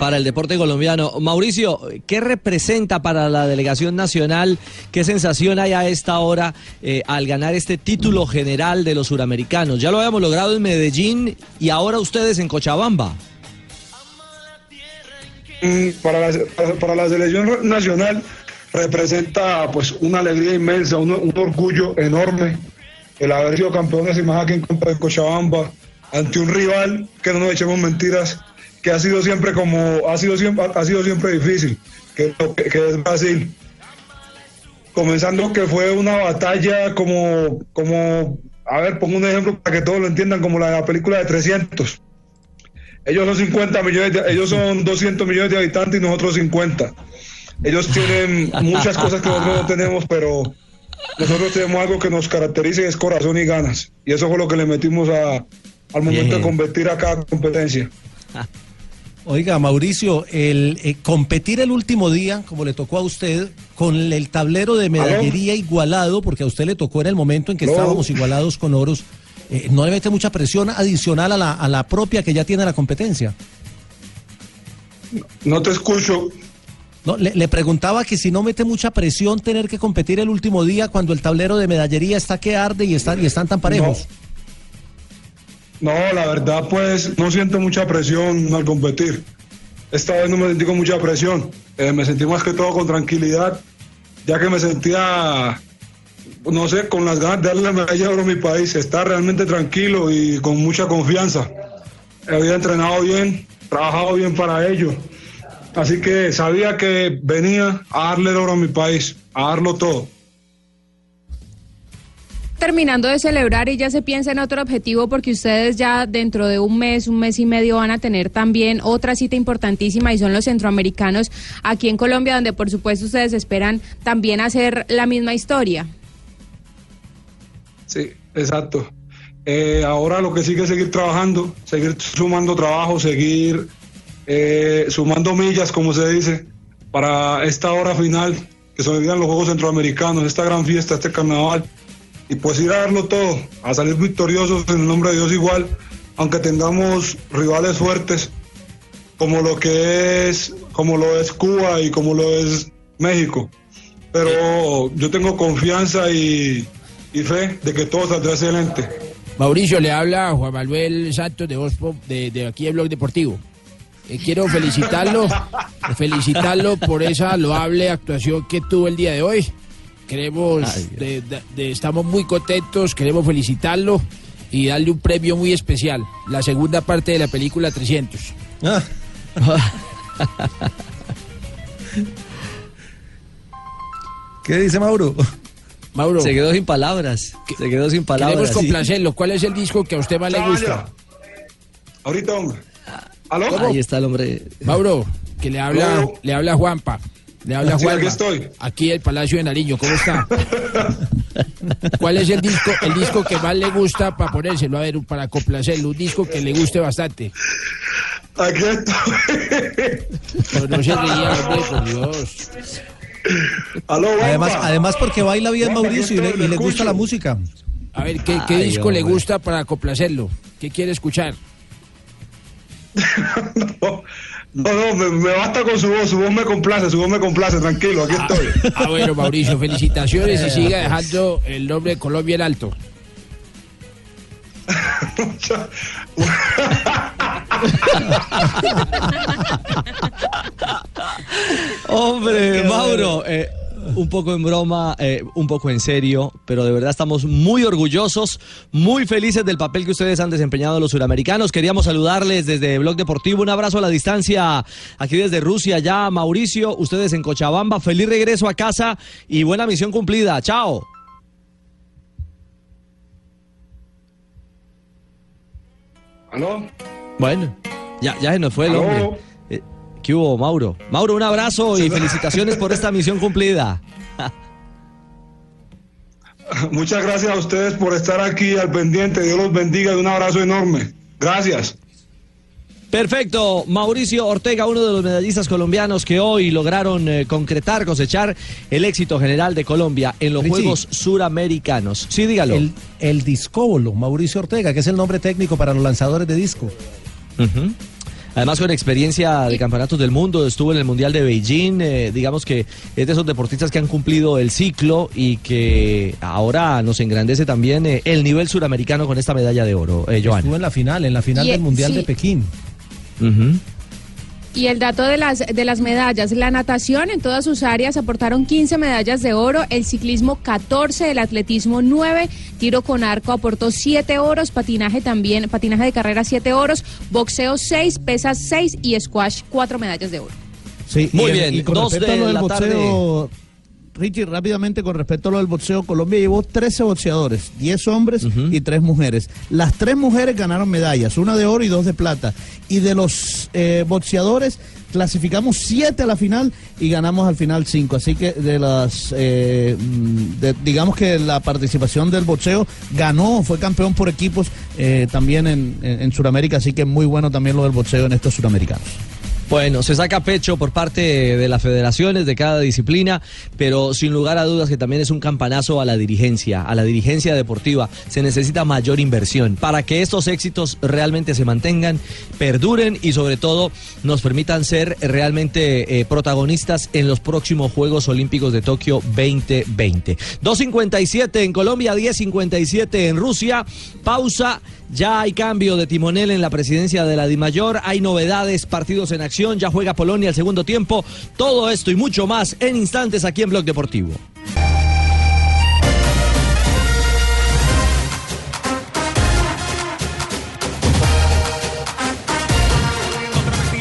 para el deporte colombiano. Mauricio, ¿qué representa para la delegación nacional? ¿Qué sensación hay a esta hora eh, al ganar este título general de los suramericanos? Ya lo habíamos logrado en Medellín y ahora ustedes en Cochabamba. Para la, para- la selección nacional representa pues una alegría inmensa, un, orgullo enorme el haber sido campeones y más aquí en campo de Cochabamba, ante un rival que no nos echemos mentiras, que ha sido siempre como, ha sido siempre, ha sido siempre difícil, que, que- es Brasil. Comenzando que fue una batalla como, como, a ver, pongo un ejemplo para que todos lo entiendan, como la la película de 300. Ellos son 50 millones, de- ellos son 200 millones de habitantes y nosotros 50. Ellos tienen muchas cosas que nosotros no tenemos, pero nosotros tenemos algo que nos caracteriza y es corazón y ganas. Y eso fue lo que le metimos a, al momento de competir a cada competencia. Oiga, Mauricio, el eh, competir el último día, como le tocó a usted, con el tablero de medallería igualado, porque a usted le tocó en el momento en que No. estábamos igualados con oros, eh, ¿no le mete mucha presión adicional a la, a la propia que ya tiene la competencia? No te escucho. No, le, le preguntaba que si no mete mucha presión tener que competir el último día cuando el tablero de medallería está que arde y están, y están tan parejos. No, la verdad, pues no siento mucha presión al competir. Esta vez no me sentí con mucha presión. Eh, me sentí más que todo con tranquilidad, ya que me sentía, no sé, con las ganas de darle la medalla de oro a mi país. Estar realmente tranquilo y con mucha confianza. Había entrenado bien, trabajado bien para ello. Así que sabía que venía a darle el oro a mi país, a darlo todo. terminando de celebrar y ya se piensa en otro objetivo porque ustedes ya dentro de un mes, un mes y medio van a tener también otra cita importantísima y son los centroamericanos aquí en Colombia donde por supuesto ustedes esperan también hacer la misma historia. Sí, exacto. Eh, ahora lo que sigue es seguir trabajando, seguir sumando trabajo, seguir eh, sumando millas, como se dice, para esta hora final, que se olvidan los Juegos Centroamericanos, esta gran fiesta, este carnaval, y pues ir a darlo todo, a salir victoriosos en el nombre de Dios igual, aunque tengamos rivales fuertes, como lo que es, como lo es Cuba y como lo es México. Pero yo tengo confianza y, y fe de que todo saldrá excelente. Mauricio, le habla Juan Manuel Santos de, Voz Pop, de, de aquí de Blog Deportivo. Eh, quiero felicitarlo, felicitarlo por esa loable actuación que tuvo el día de hoy. Queremos, de- de- de- estamos muy contentos, queremos felicitarlo y darle un premio muy especial, la segunda parte de la película 300. ¿Qué dice Mauro? Mauro. Se quedó sin palabras. Se quedó sin palabras. Queremos complacerlo. ¿Cuál es el disco que a usted más le gusta? Ahorita, hombre. ¿Aló? Ahí está el hombre. Mauro, que le habla, Mauro. le habla Juanpa. Le habla Sí, Juanpa. aquí estoy. Aquí el Palacio de Nariño, ¿cómo está? ¿Cuál es el disco, el disco que más le gusta para ponérselo? A ver, para complacerlo, un disco que le guste bastante. Aquí estoy. Pero no se ría, hombre, por Dios. Además, además porque baila bien Mauricio y le, y le gusta la música. A ver, ¿qué, qué Ay, disco le gusta para complacerlo? ¿Qué quiere escuchar? No, no, me, me basta con su voz, su voz me complace, su voz me complace, tranquilo, aquí estoy. Ah, bueno, Mauricio, felicitaciones y siga dejando el nombre de Colombia en alto. Hombre, Mauro, eh, un poco en broma, eh, un poco en serio, pero de verdad estamos muy orgullosos, muy felices del papel que ustedes han desempeñado los suramericanos. Queríamos saludarles desde Blog Deportivo, un abrazo a la distancia aquí desde Rusia, ya Mauricio, ustedes en Cochabamba, feliz regreso a casa y buena misión cumplida. Chao. ¿Aló? Bueno, ya, ya se nos fue el hombre. Eh, ¿Qué hubo, Mauro? Mauro, un abrazo y felicitaciones por esta misión cumplida. Muchas gracias a ustedes por estar aquí al pendiente, Dios los bendiga y un abrazo enorme. Gracias. Perfecto, Mauricio Ortega, uno de los medallistas colombianos que hoy lograron eh, concretar, cosechar el éxito general de Colombia en los Richie. Juegos Suramericanos. Sí, dígalo. El, el discóbolo, Mauricio Ortega, que es el nombre técnico para los lanzadores de disco. Además con experiencia de campeonatos del mundo, estuvo en el Mundial de Beijing, eh, digamos que es de esos deportistas que han cumplido el ciclo y que ahora nos engrandece también eh, el nivel suramericano con esta medalla de oro, eh, Joan. Estuvo en la final, en la final Y, del Mundial sí. de Pekín. Y el dato de las, de las medallas, la natación en todas sus áreas aportaron 15 medallas de oro, el ciclismo 14, el atletismo 9, tiro con arco aportó 7 oros, patinaje también, patinaje de carrera 7 oros, boxeo 6, pesas 6 y squash 4 medallas de oro. Sí, Muy y el- bien, y con dos respecto a de lo del la boxeo, Richie, rápidamente con respecto a lo del boxeo, Colombia llevó 13 boxeadores, 10 hombres y 3 mujeres. Las 3 mujeres ganaron medallas, una de oro y dos de plata. Y de los eh, boxeadores clasificamos 7 a la final y ganamos al final 5. Así que de las, eh, mm, de- digamos que la participación del boxeo ganó, fue campeón por equipos eh, también en, en, en Sudamérica. Así que muy bueno también lo del boxeo en estos suramericanos. Bueno, se saca pecho por parte de las federaciones de cada disciplina, pero sin lugar a dudas que también es un campanazo a la dirigencia, a la dirigencia deportiva. Se necesita mayor inversión para que estos éxitos realmente se mantengan, perduren y sobre todo nos permitan ser realmente eh, protagonistas en los próximos Juegos Olímpicos de Tokio 2020. 2.57 en Colombia, 10.57 en Rusia. Pausa. Ya hay cambio de timonel en la presidencia de la DIMAYOR, hay novedades, partidos en acción, ya juega Polonia el segundo tiempo. Todo esto y mucho más en instantes aquí en Blog Deportivo.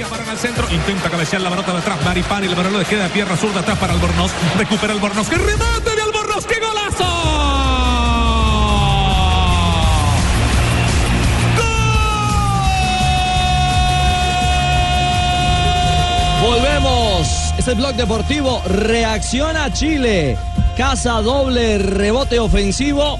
Para el centro, intenta cabecear la pelota de atrás, Maripán y el balón le queda pierna zurda atrás para Albornoz. Recupera Albornoz, que remate de Albornoz, ¡qué golazo! Volvemos. Es el blog deportivo. Reacciona Chile. Casa doble rebote ofensivo.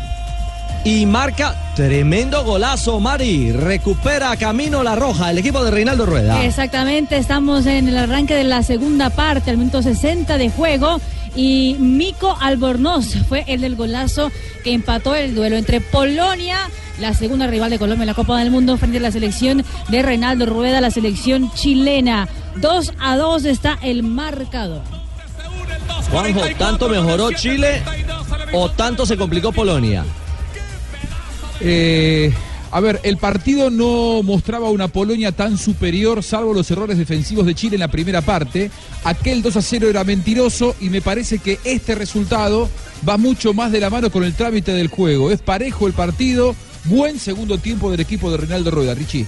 Y marca tremendo golazo, Mari. Recupera Camino La Roja, el equipo de Reinaldo Rueda. Exactamente, estamos en el arranque de la segunda parte, al minuto 60 de juego. Y Mico Albornoz fue el del golazo que empató el duelo entre Polonia, la segunda rival de Colombia en la Copa del Mundo, frente a la selección de Reinaldo Rueda, la selección chilena. 2 a 2 está el marcador. Juanjo, ¿tanto mejoró Chile o tanto se complicó Polonia? Eh, a ver, el partido no mostraba una Polonia tan superior, salvo los errores defensivos de Chile en la primera parte. Aquel 2 a 0 era mentiroso y me parece que este resultado va mucho más de la mano con el trámite del juego. Es parejo el partido, buen segundo tiempo del equipo de Reinaldo Rueda, Richie.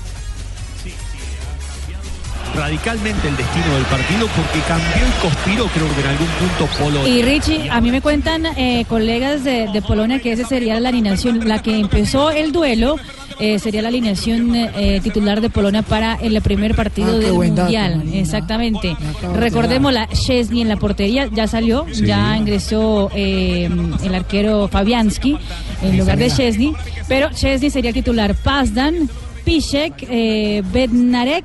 Radicalmente el destino del partido porque cambió y conspiró creo que en algún punto Polonia. Y Richie, a mí me cuentan eh, colegas de, de Polonia que esa sería la alineación, la que empezó el duelo. eh, sería la alineación eh, titular de Polonia para el primer partido Ah, del dato, Mundial. Marina. Exactamente. acabo de Recordemos la Chesney en la portería, ya salió, Sí. ya ingresó eh, el arquero Fabianski en lugar de. Chesney, pero Chesney sería titular. Pazdan, Piszek, eh, Bednarek,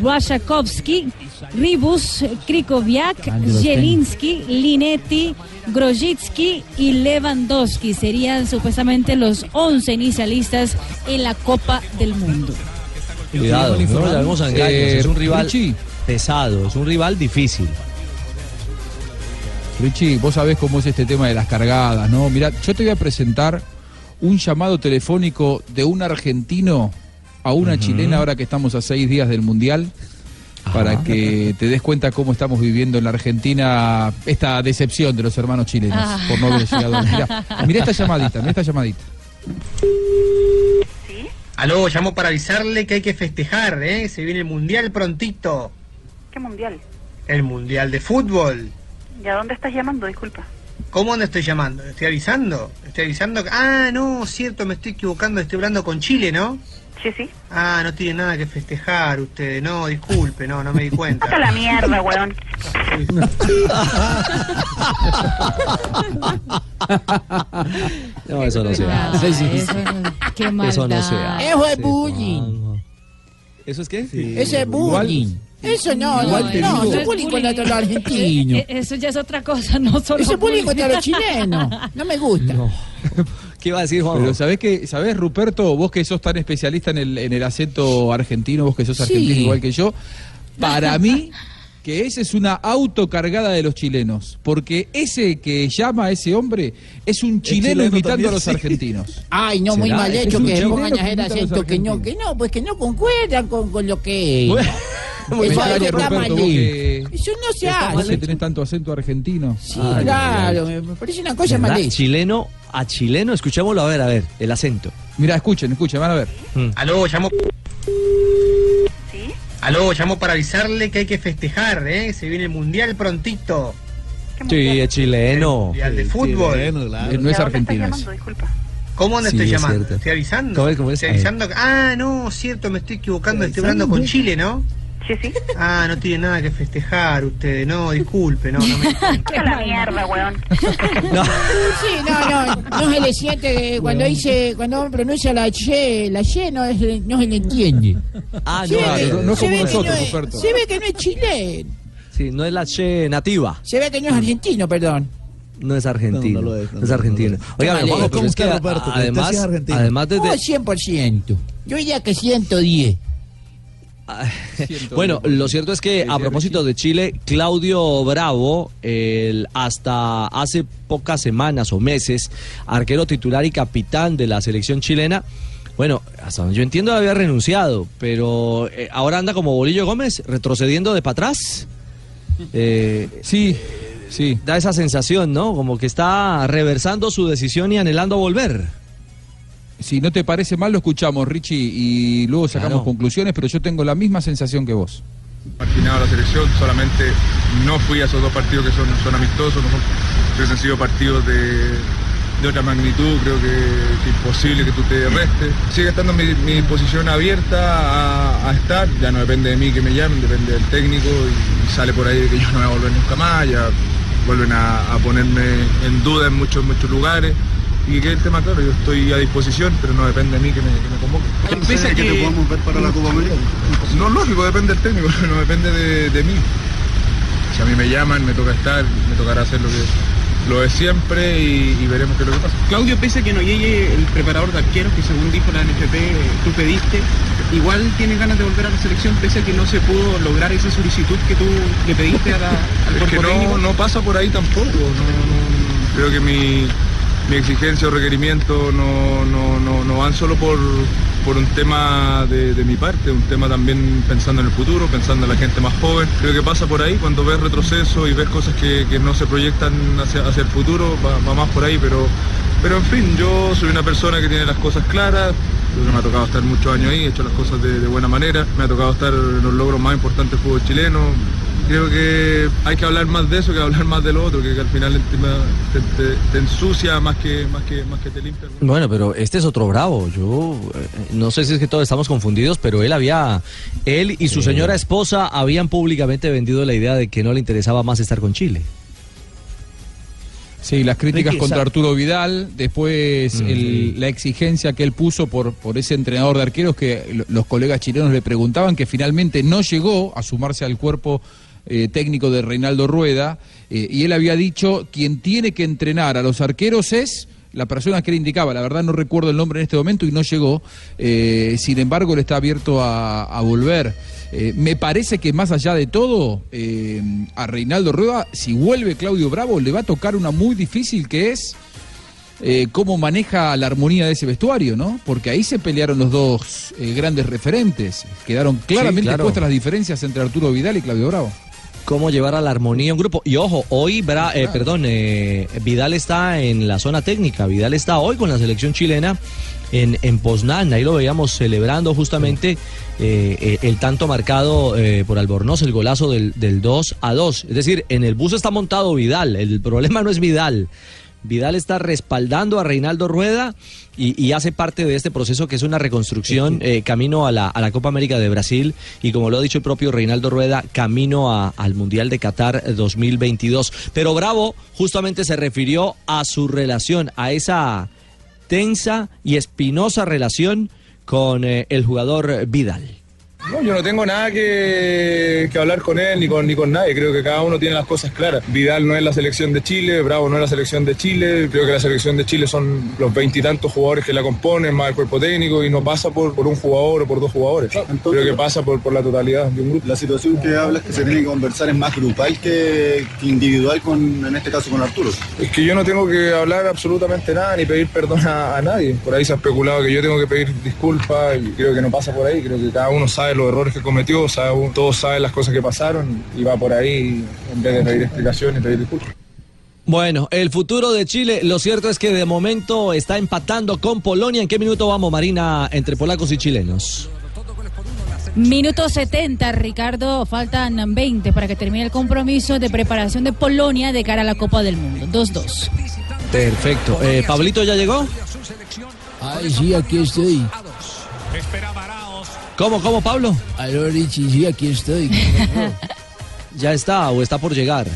Błaszczykowski, Ribus, los Zielinski, Linetti, Grozicki y Lewandowski serían supuestamente los 11 inicialistas en la Copa del Mundo. Cuidado, no nos engaños, Eh, es un rival Richie. pesado, es un rival difícil. Richie, vos sabés cómo es este tema de las cargadas, ¿no? Mira, yo te voy a presentar un llamado telefónico de un argentino a una chilena ahora que estamos a seis días del Mundial. Para que te des cuenta cómo estamos viviendo en la Argentina esta decepción de los hermanos chilenos Ah. por no haber llegado. Mira, mira esta llamadita, mira esta llamadita. Aló, llamo para avisarle que hay que festejar, ¿eh? Se viene el mundial prontito. ¿Qué mundial? El mundial de fútbol. ¿Y a dónde estás llamando? Disculpa. ¿Cómo no estoy llamando? ¿Estoy avisando? ¿Estoy avisando? Ah, no, cierto, me estoy equivocando. Estoy hablando con Chile, ¿no? Sí, sí. Ah, no tiene nada que festejar ustedes. No, disculpe, no, no me di cuenta. Hasta la mierda, weón. No, eso no se hace. Eso, qué Eso no se hace. Eso es bullying. ¿Eso es qué? Eso es bullying. Eso no, No, no, eso no, no eso es bullying contra los argentinos. Eh, eh, Eso ya es otra cosa, no solo. Eso es bullying contra los chilenos. No me gusta. ¿Qué iba a decir, Juan? Pero ¿sabés que, sabés, Ruperto, vos que sos tan especialista en el, en el acento argentino, vos que sos Sí. argentino igual que yo, para mí que esa es una autocargada de los chilenos, porque ese que llama a ese hombre es un chileno, chileno imitando también, a los sí. argentinos. Ay, no, muy mal Es hecho un que pongan acento que no, que no, pues que no concuerdan con, con lo que es. Me Eso que- Eso no se ¿Vos que hace. tenés tanto acento argentino? Sí, claro, me me parece una cosa ¿Verdad? mal hecha. Chileno a chileno, escuchémoslo a ver, a ver, el acento. Mira, escuchen, escuchen, van a ver. Aló, llamo. Aló, llamo para avisarle que hay que festejar, ¿eh? Se viene el mundial prontito. Sí, es chileno. Mundial de fútbol. No es argentino. ¿Cómo dónde Sí, estoy es llamando? Estoy avisando. ¿Cómo es, cómo es? Estoy avisando. que- Ah, no, cierto, me estoy equivocando. Estoy hablando con Chile, ¿no? Sí, sí. Ah, no tiene nada que festejar ustedes. No, disculpe, no, no me. ¡Qué la mierda, weón! Sí, no, no, no se le siente cuando dice, cuando uno pronuncia la che, la che no, es- no se le entiende. Ah, Se no, ve no, no es como nosotros, no es- Ruperto. Se ve que no es chileno. Sí, no es la che nativa, Se ve que no es argentino, perdón. no es argentino. No, No, no lo es, no, es no, argentino. no es. Oiga, Juanjo, hecho. pero es que ¿Cómo está, Roberto? Usted además, es además desde, Oh, 100%. Yo diría que 110. Bueno, lo cierto es que a propósito de Chile, Claudio Bravo, el hasta hace pocas semanas o meses, arquero titular y capitán de la selección chilena, bueno, hasta donde yo entiendo había renunciado, pero eh, ahora anda como Bolillo Gómez, retrocediendo de para atrás. Eh, sí, sí. Da esa sensación, ¿no? Como que está reversando su decisión y anhelando volver. Si no te parece mal, lo escuchamos, Richie, y luego sacamos Claro. conclusiones, pero yo tengo la misma sensación que vos. marginado la selección, solamente no fui a esos dos partidos que son, son amistosos, no son, hubiesen sido partidos de, de otra magnitud, creo que, que imposible que tú te restes. Sigue estando mi, mi posición abierta a, a estar, ya no depende de mí que me llamen, depende del técnico y, sale por ahí de que yo no voy a volver nunca más, ya vuelven a, a ponerme en duda en muchos, muchos lugares. Y que el tema, claro, yo estoy a disposición, pero no depende de mí que me, que me convoquen. Pese a que te podamos ver para la Copa América. No, lógico, depende del técnico, no depende de, de mí. Si a mí me llaman, me toca estar, me tocará hacer lo que lo de siempre y, y veremos qué es lo que pasa. Claudio, pese a que no llegue el preparador de arqueros, que según dijo la NFP tú pediste, igual tienes ganas de volver a la selección, pese a que no se pudo lograr esa solicitud que tú le pediste a la, al Es que técnico. no, no pasa por ahí tampoco. no- no- creo que mi, mi exigencia o requerimiento no, no, no, no van solo por, por un tema de, de mi parte, un tema también pensando en el futuro, pensando en la gente más joven. Creo que pasa por ahí cuando ves retroceso y ves cosas que, que no se proyectan hacia, hacia el futuro, va, más por ahí, pero, pero en fin, yo soy una persona que tiene las cosas claras. Me ha tocado estar muchos años ahí, he hecho las cosas de, de buena manera. Me ha tocado estar en los logros más importantes del fútbol chileno. Creo que hay que hablar más de eso que hablar más de lo otro, que, que al final el tema te, te- te ensucia más que, más, que, más que te limpia. Bueno, pero este es otro bravo. Yo eh, no sé si es que todos estamos confundidos, pero él había, él y su señora esposa habían públicamente vendido la idea de que no le interesaba más estar con Chile. Sí, las críticas Ricky, contra Arturo Vidal, después el- la exigencia que él puso por, por ese entrenador de arqueros que lo- los colegas chilenos le preguntaban, que finalmente no llegó a sumarse al cuerpo eh, técnico de Reinaldo Rueda, eh, y él había dicho, quien tiene que entrenar a los arqueros es la persona que él indicaba, la verdad no recuerdo el nombre en este momento y no llegó, eh, sin embargo él está abierto a, a volver. Eh, me parece que más allá de todo, eh, a Reinaldo Rueda, si vuelve Claudio Bravo, le va a tocar una muy difícil que es cómo maneja la armonía de ese vestuario, ¿no? Porque ahí se pelearon los dos grandes referentes. Quedaron claramente claro. puestas las diferencias entre Arturo Vidal y Claudio Bravo. Cómo llevar a la armonía un grupo. Y ojo, hoy, eh, perdón, eh, Vidal está en la zona técnica. Vidal está hoy con la selección chilena en, en Poznan. Ahí lo veíamos celebrando justamente eh, eh, el tanto marcado por Albornoz, el golazo del, del 2 a 2. Es decir, en el bus está montado Vidal. El problema no es Vidal. Vidal está respaldando a Reinaldo Rueda y, y hace parte de este proceso que es una reconstrucción eh, camino a la, a la Copa América de Brasil y como lo ha dicho el propio Reinaldo Rueda, camino a- al Mundial de Qatar 2022. Pero Bravo justamente se refirió a su relación, a esa tensa y espinosa relación con eh, el jugador Vidal. No, yo no tengo nada que, que hablar con él ni con, ni con nadie. Creo que cada uno tiene las cosas claras. Vidal no es la selección de Chile, Bravo no es la selección de Chile. Creo que la selección de Chile son los veintitantos jugadores que la componen, más el cuerpo técnico, y no pasa por, por un jugador o por dos jugadores. Creo que pasa por, por la totalidad de un grupo. La situación que hablas que se tiene que conversar es más grupal que, que individual, con, en este caso con Arturo. Es que yo no tengo que hablar absolutamente nada ni pedir perdón a, a nadie. Por ahí se ha especulado que yo tengo que pedir disculpas y creo que no pasa por ahí. Creo que cada uno sabe los errores que cometió, sabe- todos saben las cosas que pasaron y va por ahí en vez de pedir explicaciones pedir disculpas. Bueno, el futuro de Chile, lo cierto es que de momento está empatando con Polonia. ¿En qué minuto vamos, Marina, entre polacos y chilenos? Minuto 70, Ricardo, faltan 20 para que termine el compromiso de preparación de Polonia de cara a la Copa del Mundo. 2-2. Perfecto. Eh, ¿Pablito ya llegó? Ay, sí, aquí estoy. ¿Cómo, cómo, Pablo? Aló, Richie, sí, aquí estoy. ¿Ya está o está por llegar?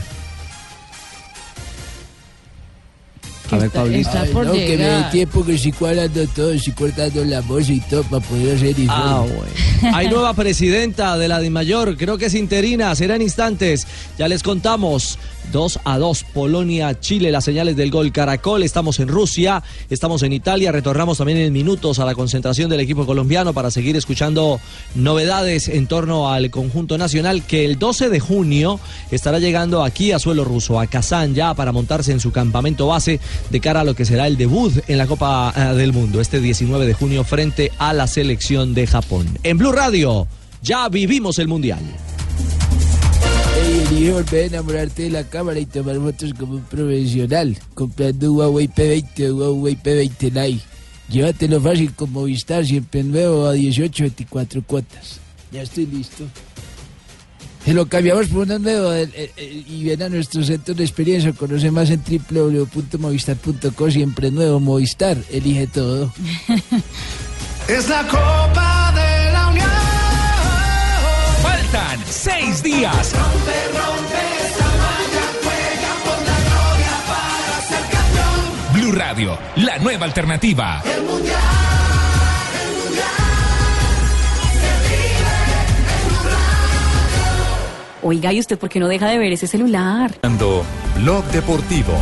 A ver, Pablito. Ay, no, que me dé tiempo que estoy cuadrando todo, estoy cortando la voz y todo para poder hacer informe. Ah, bueno. Hay nueva presidenta de la DIMAYOR, creo que es interina, será en instantes. Ya les contamos. 2 a 2, Polonia, Chile, las señales del gol Caracol. Estamos en Rusia, estamos en Italia. Retornamos también en minutos a la concentración del equipo colombiano para seguir escuchando novedades en torno al conjunto nacional que el 12 de junio estará llegando aquí a suelo ruso, a Kazán, ya para montarse en su campamento base de cara a lo que será el debut en la Copa eh, del Mundo este 19 de junio frente a la selección de Japón. En Blue Radio, ya vivimos el Mundial. Elige volver a enamorarte de la cámara y tomar fotos como un profesional, comprando Huawei P20 o Huawei P20 Lite. Llévatelo fácil con Movistar, siempre nuevo a 18, 24 cuotas. Ya estoy listo. Se lo cambiamos por eh, eh, y ven a nuestro centro de experiencia. Conoce más en www.movistar.co. Siempre nuevo Movistar. Elige todo. Es la Copa. Faltan seis días. Rompe, rompe esa malla, juega por la gloria para ser campeón. Blue Radio, la nueva alternativa. El mundial, el mundial. Se vive en un radio. Oiga, ¿y usted por qué no deja de ver ese celular? Blog Deportivo.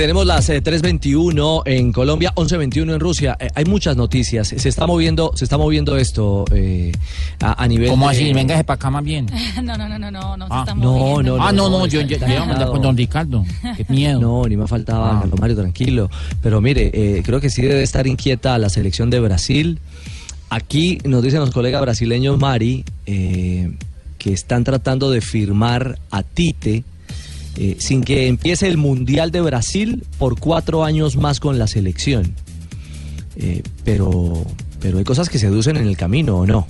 Tenemos las eh, 3.21 en Colombia, 11.21 en Rusia. Eh, hay muchas noticias. Se está moviendo, se está moviendo esto eh, a, a nivel. ¿Cómo de- así? Véngase para acá más bien. No, no, no, no, no, no se Ah, está No, moviendo. no, Ah, no, no, yo- yo- yo con don Ricardo. Qué miedo. No, ni me faltaba, Ah. Carlos Mario, tranquilo. Pero mire, eh, creo que sí debe estar inquieta la selección de Brasil. Aquí nos dicen los colegas brasileños, Mari, eh, que están tratando de firmar a Tite eh, sin que empiece el Mundial de Brasil por cuatro años más con la selección. Eh, pero, pero hay cosas que se aducen en el camino, ¿o no?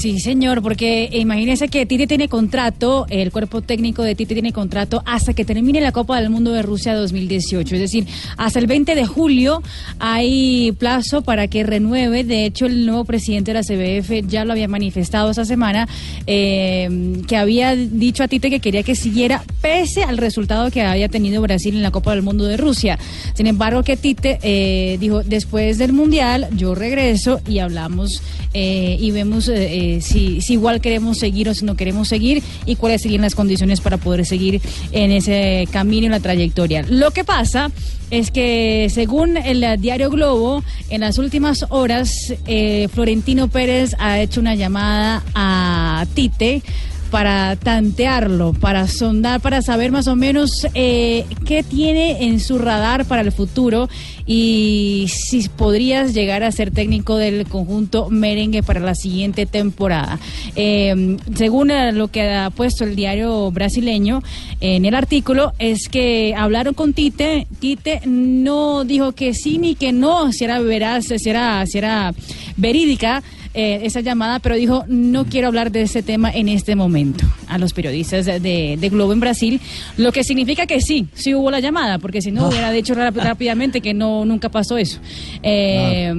Sí, señor, porque imagínese que Tite tiene contrato, el cuerpo técnico de Tite tiene contrato hasta que termine la Copa del Mundo de Rusia 2018. Es decir, hasta el 20 de julio hay plazo para que renueve. De hecho, el nuevo presidente de la CBF ya lo había manifestado esta semana, eh, que había dicho a Tite que quería que siguiera pese al resultado que había tenido Brasil en la Copa del Mundo de Rusia. Sin embargo, que Tite eh, dijo, después del Mundial yo regreso y hablamos eh, y vemos eh, si, si igual queremos seguir o si no queremos seguir y cuáles serían las condiciones para poder seguir en ese camino y la trayectoria. Lo que pasa es que según el diario Globo, en las últimas horas, eh, Florentino Pérez ha hecho una llamada a Tite para tantearlo, para sondar, para saber más o menos eh, qué tiene en su radar para el futuro y si podrías llegar a ser técnico del conjunto merengue para la siguiente temporada. Eh, según lo que ha puesto el diario brasileño en el artículo, es que hablaron con Tite, Tite no dijo que sí ni que no, si era veraz, si era, si era verídica eh, esa llamada, pero dijo no quiero hablar de ese tema en este momento a los periodistas de, de Globo en Brasil, lo que significa que sí, sí hubo la llamada, porque si no hubiera dicho rápidamente que no nunca pasó eso. Eh,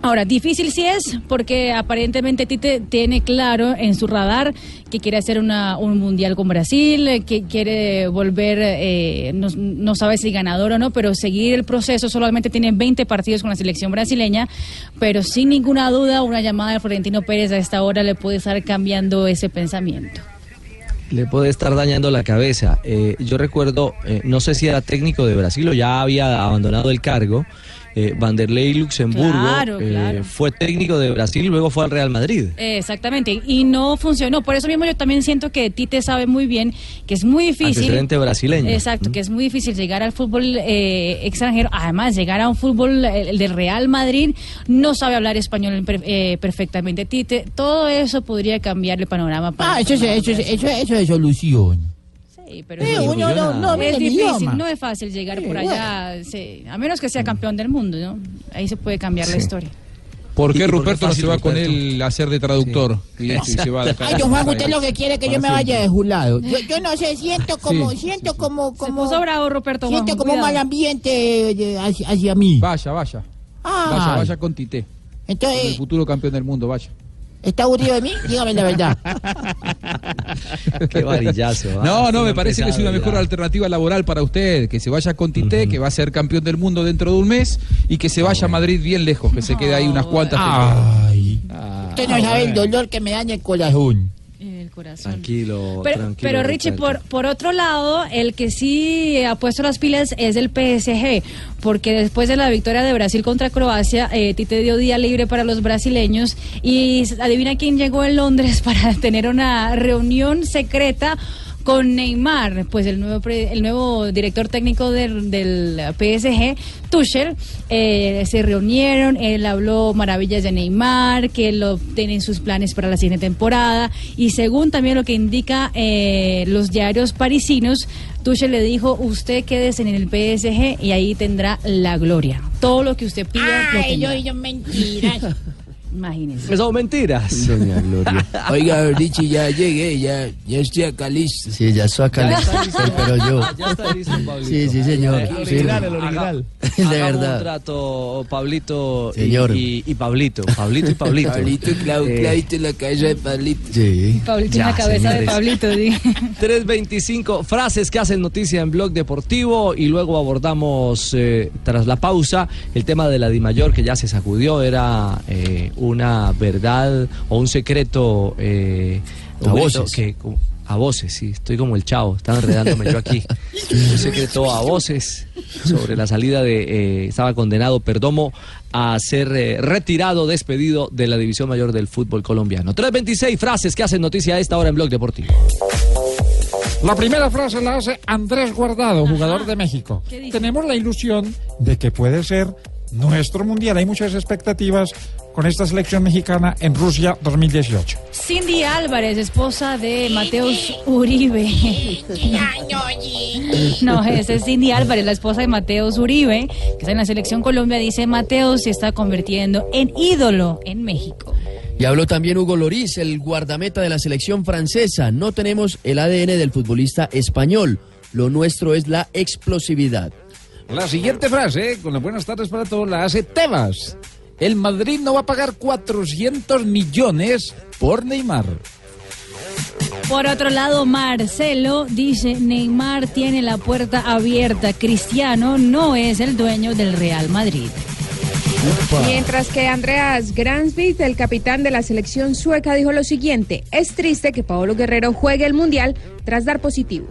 Ahora, difícil sí es, porque aparentemente Tite tiene claro en su radar que quiere hacer una, un mundial con Brasil, que quiere volver, eh, no, no sabe si ganador o no, pero seguir el proceso. Solamente tiene 20 partidos con la selección brasileña, pero sin ninguna duda, una llamada de Florentino Pérez a esta hora le puede estar cambiando ese pensamiento. le puede estar dañando la cabeza. Eh, yo recuerdo, eh, no sé si era técnico de Brasil o ya había abandonado el cargo, eh, Vanderlei Luxemburgo Claro, eh, claro. fue técnico de Brasil y luego fue al Real Madrid. Exactamente, y no funcionó. Por eso mismo yo también siento que Tite sabe muy bien que es muy difícil. Antecedente brasileño. Exacto, que es muy difícil llegar al fútbol eh, extranjero. Además, llegar a un fútbol eh, el del Real Madrid no sabe hablar español eh, perfectamente. Tite, todo eso podría cambiar el panorama. Para Ah, eso es, eso es, eso es, eso es solución. Pero es, uno no- no es difícil, idioma. no es fácil llegar Sí, por bueno. allá, sí, a menos que sea campeón del mundo, ¿no? Ahí se puede cambiar la historia. ¿Por ¿Y- qué por Ruperto no se va con Ruperto? él a hacer de traductor? Y, y se va de acá. Ay, don Juan, usted lo que quiere que yo me vaya de julado. Yo, yo no sé, siento como, Sí, siento como, como. puso bravo, Roberto, Siento Juan, como un cuidado. mal ambiente eh, hacia, hacia mí. Vaya, vaya. Ah. Vaya, vaya con Tite. Entonces- Con el futuro campeón del mundo, vaya. ¿Está aburrido de mí? Dígame la verdad. Qué varillazo. ¿ah? No, no, me parece que es una mejor alternativa laboral para usted, que se vaya con Tite, que va a ser campeón del mundo dentro de un mes y que se vaya a Madrid bien lejos, que se quede ahí unas cuantas temporadas. Ay. Usted no sabe el dolor que me daña el corazón. Corazón. Tranquilo, Pero, tranquilo. pero Richie, por, por otro lado, el que sí ha puesto las pilas es el PSG, porque después de la victoria de Brasil contra Croacia, eh, Tite dio día libre para los brasileños y adivina quién llegó en Londres para tener una reunión secreta con Neymar, pues el nuevo pre- el nuevo director técnico del, del PSG, Tuchel, eh, se reunieron, él habló maravillas de Neymar, que lo tienen sus planes para la siguiente temporada y según también lo que indica eh, los diarios parisinos, Tuchel le dijo, usted quédese en el PSG y ahí tendrá la gloria. Todo lo que usted pida lo Ay, yo, tendrá. yo mentiras. Imagínese. Son mentiras. Doña Gloria. Oiga, Richie, ya llegué, ya, ya estoy acá listo. Sí, ya estoy acá Ya listo. está listo. Sí, pero yo. Ya está listo, Pablito. Sí, sí, señor. El Sí. original, el original. Haga- De verdad. un trato, Pablito y- Señor. Y, y Pablito. Pablito y Pablito. Pablito, Clau, Eh, clavito en la cabeza de Pablito. Sí. Pablito en la cabeza de. Pablito. di. 325 frases que hacen noticia en Blog Deportivo y luego abordamos eh, tras la pausa el tema de la Dimayor que ya se sacudió, era eh, una verdad o un secreto eh, A voces. que a voces, sí, estoy como el chavo, estaba enredándome yo aquí. Un secreto a voces sobre la salida de, eh, estaba condenado Perdomo a ser eh, retirado, despedido de la División Mayor del Fútbol Colombiano. 326 frases que hacen noticia a esta hora en Blog Deportivo. La primera frase la hace Andrés Guardado, jugador de México. Tenemos la ilusión de que puede ser nuestro mundial. Hay muchas expectativas con esta selección mexicana en Rusia 2018. Cindy Álvarez, esposa de Mateus Uribe. No, esa es Cindy Álvarez, la esposa de Mateus Uribe, que está en la selección Colombia. Dice, Mateus se está convirtiendo en ídolo en México. Y habló también Hugo Loris, el guardameta de la selección francesa. No tenemos el ADN del futbolista español. Lo nuestro es la explosividad. La siguiente frase, con las buenas tardes para todos, la hace Tebas. El Madrid no va a pagar 400 millones por Neymar. Por otro lado, Marcelo dice, Neymar tiene la puerta abierta. Cristiano no es el dueño del Real Madrid. Mientras que Andreas Gransvik, el capitán de la selección sueca, dijo lo siguiente: Es triste que Paolo Guerrero juegue el mundial tras dar positivo.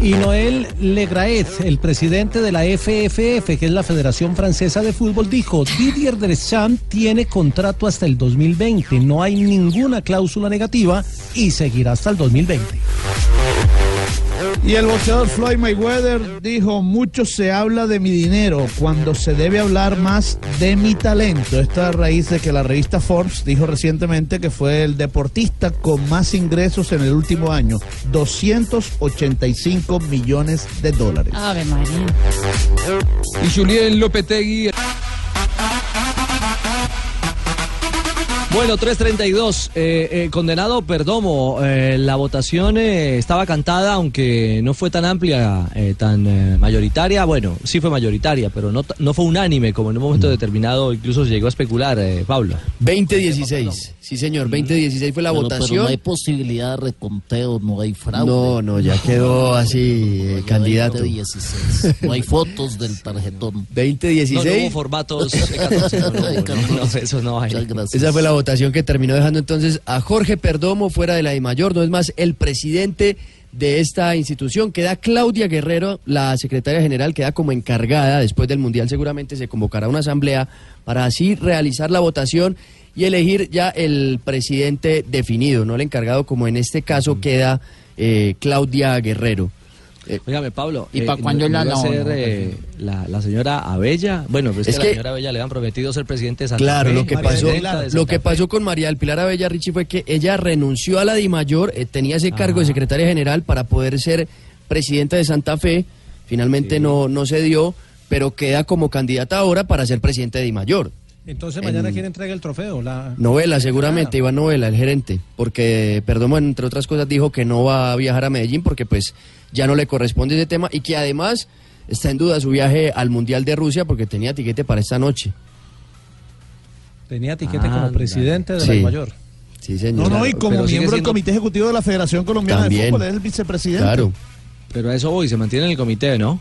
Y Noel Legraet, el presidente de la FFF, que es la Federación Francesa de Fútbol, dijo, Didier Deschamps tiene contrato hasta el 2020, no hay ninguna cláusula negativa y seguirá hasta el 2020. Y el boxeador Floyd Mayweather dijo, mucho se habla de mi dinero cuando se debe hablar más de mi talento. Esta a raíz de que la revista Forbes dijo recientemente que fue el deportista con más ingresos en el último año, 285 millones de dólares. Ave María. Y Julien Lopetegui. Bueno, 332, eh, eh, condenado Perdomo, eh, la votación eh, estaba cantada, aunque no fue tan amplia, eh, tan eh, mayoritaria, bueno, sí fue mayoritaria, pero no, no fue unánime, como en un momento determinado incluso se llegó a especular, eh, Pablo. 2016. Sí, señor, 2016 fue la Pero- pero votación. no hay posibilidad de reconteo, no hay fraude. No, no, ya quedó así eh, candidato. 2016. No hay fotos del tarjetón. 2016. No, no hubo formatos E14, no, no, no, no, eso no hay. Esa fue la votación que terminó dejando entonces a Jorge Perdomo fuera de la de mayor. No es más el presidente de esta institución. Queda Claudia Guerrero, la secretaria general, queda como encargada. Después del Mundial seguramente se convocará una asamblea para así realizar la votación y elegir ya el presidente definido, no el encargado como en este caso queda eh, Claudia Guerrero. Eh, Pablo. ¿Y pa' cuándo ¿no la- iba a no, ser, no, eh, la, la señora Abella? Bueno, pues es que, a la señora Abella le han prometido ser presidente de Santa Claro, Fe, lo que pasó, lo que pasó con María del Pilar Abella Richie fue que ella renunció a la DIMAYOR, eh, tenía ese cargo de secretaria general para poder ser presidenta de Santa Fe. Finalmente no, no se dio, pero queda como candidata ahora para ser presidente de DIMAYOR. Entonces, mañana, En- ¿quién entrega el trofeo? La... Novela, seguramente, Iván Novela, el gerente, porque Perdomo, entre otras cosas, dijo que no va a viajar a Medellín porque pues ya no le corresponde ese tema y que además está en duda su viaje al Mundial de Rusia porque tenía tiquete para esta noche. Tenía tiquete como presidente de Sí. la mayor. Sí, señor. No, no, y como Pero miembro del Comité Ejecutivo de la Federación Colombiana También. de Fútbol, es el vicepresidente. Claro. Pero a eso voy, se mantiene en el comité, ¿no?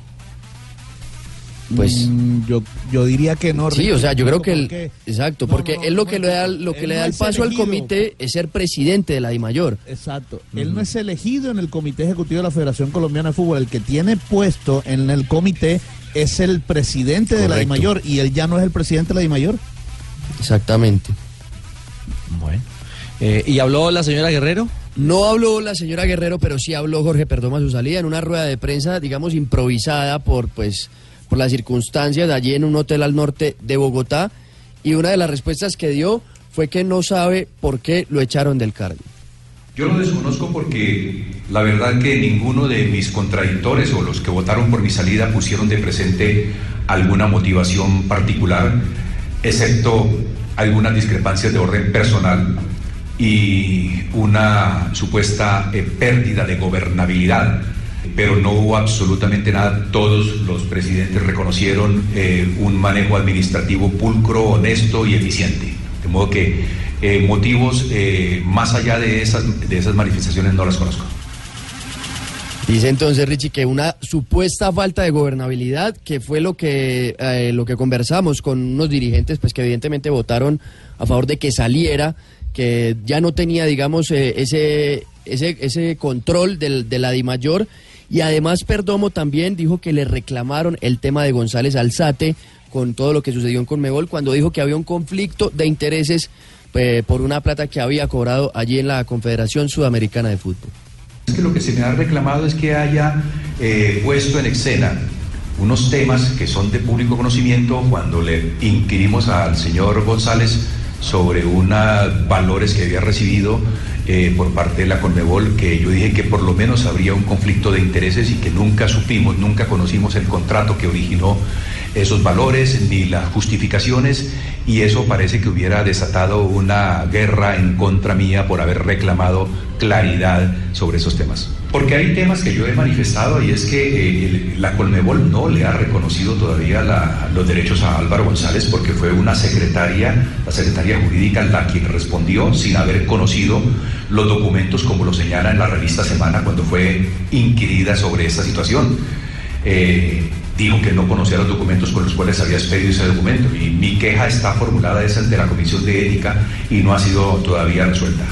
Pues Mm, yo, yo diría que no. Sí, o sea, yo creo que el, porque- exacto, No, porque no, él lo que le da lo que él le da no el paso al comité es ser presidente de la DIMAYOR. Exacto. Él no es elegido en el Comité Ejecutivo de la Federación Colombiana de Fútbol. El que tiene puesto en el comité es el presidente de la. DIMAYOR y él ya no es el presidente de la DIMAYOR. Exactamente. Bueno. Eh, ¿Y habló la señora Guerrero? No habló la señora Guerrero, pero sí habló Jorge Perdoma a su salida en una rueda de prensa, digamos, improvisada por, pues, por las circunstancias allí en un hotel al norte de Bogotá. Y una de las respuestas que dio fue que no sabe por qué lo echaron del cargo. Yo lo desconozco porque la verdad que ninguno de mis contradictores o los que votaron por mi salida pusieron de presente alguna motivación particular, excepto algunas discrepancias de orden personal y una supuesta eh, pérdida de gobernabilidad. Pero no hubo absolutamente nada. Todos los presidentes reconocieron eh, un manejo administrativo pulcro, honesto y eficiente. De modo que eh, motivos eh, más allá de esas, de esas manifestaciones no las conozco. Dice entonces Richie que una supuesta falta de gobernabilidad, que fue lo que lo que conversamos con unos dirigentes, pues que evidentemente votaron a favor de que saliera, que ya no tenía, digamos, ese ese ese control del, de la DIMAYOR y además Perdomo también dijo que le reclamaron el tema de González Alzate con todo lo que sucedió en Conmebol cuando dijo que había un conflicto de intereses eh, por una plata que había cobrado allí en la Confederación Sudamericana de Fútbol. Es que lo que se me ha reclamado es que haya eh, puesto en escena unos temas que son de público conocimiento cuando le inquirimos al señor González sobre unos valores que había recibido eh, por parte de la Conmebol, que yo dije que por lo menos habría un conflicto de intereses y que nunca supimos, nunca conocimos el contrato que originó esos valores ni las justificaciones y eso parece que hubiera desatado una guerra en contra mía por haber reclamado claridad sobre esos temas. Porque hay temas que yo he manifestado y es que eh, la Colmebol no le ha reconocido todavía los derechos a Álvaro González porque fue una secretaria, la secretaria jurídica, la quien respondió sin haber conocido los documentos como lo señala en la revista Semana cuando fue inquirida sobre esta situación. Eh, dijo que no conocía los documentos con los cuales había expedido ese documento y mi queja está formulada es ante la Comisión de Ética y no ha sido todavía resuelta.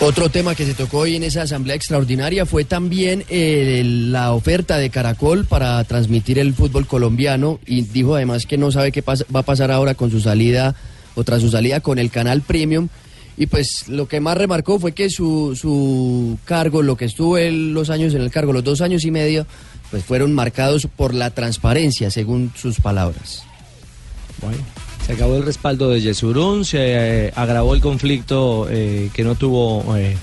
Otro tema que se tocó hoy en esa asamblea extraordinaria fue también eh, la oferta de Caracol para transmitir el fútbol colombiano y dijo además que no sabe qué va a pasar ahora con su salida o tras su salida con el canal Premium. Y pues lo que más remarcó fue que su, su cargo, lo que estuvo los años en el cargo, los dos años y medio, pues fueron marcados por la transparencia, según sus palabras. Bueno, se acabó el respaldo de Yesurún, se eh, agravó el conflicto eh, que no tuvo eh,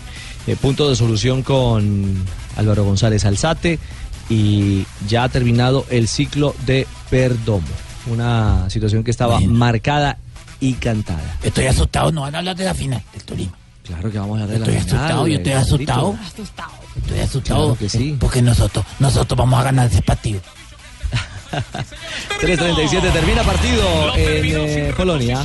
eh, punto de solución con Álvaro González Alzate y ya ha terminado el ciclo de Perdomo. Una situación que estaba marcada y cantada. Estoy asustado, no van a hablar de la final del Tolima. Claro que vamos a hablar de Estoy la final, asustado, yo estoy asustado. Estoy asustado. Claro que sí. Porque nosotros, nosotros vamos a ganar ese partido. 3.37 termina partido en eh, Polonia.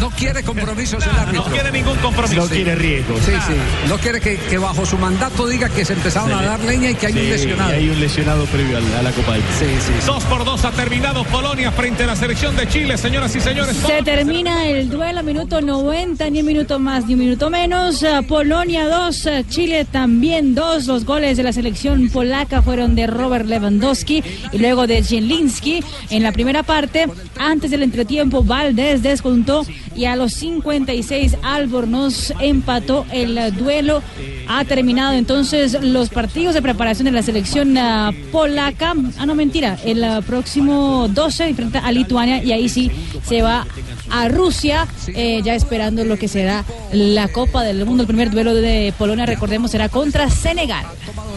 No quiere compromisos el árbitro. No quiere ningún compromiso. No quiere riesgo. Sí, sí. No quiere que, que bajo su mandato diga que se empezaron a dar leña y que hay un lesionado. Y hay un lesionado previo a la, a la Copa del. Sí, sí. Dos por dos ha terminado Polonia frente a la selección de Chile, señoras y señores. Se termina el duelo, minuto 90, ni un minuto más, ni un minuto menos. Eh, Polonia 2, Chile también 2. Los goles de la selección polaca fueron de Robert Lewandowski y luego de Zielinski. En la primera parte, antes del entretiempo, Valdés descontó y a los 56 Albornoz empató el eh, duelo. Ha terminado entonces los partidos de preparación de la selección ah, polaca. Ah, no, mentira. El ah, próximo 12 enfrenta a Lituania y ahí sí se va a Rusia, eh, ya esperando lo que será la Copa del Mundo. El primer duelo de Polonia, recordemos, será contra Senegal.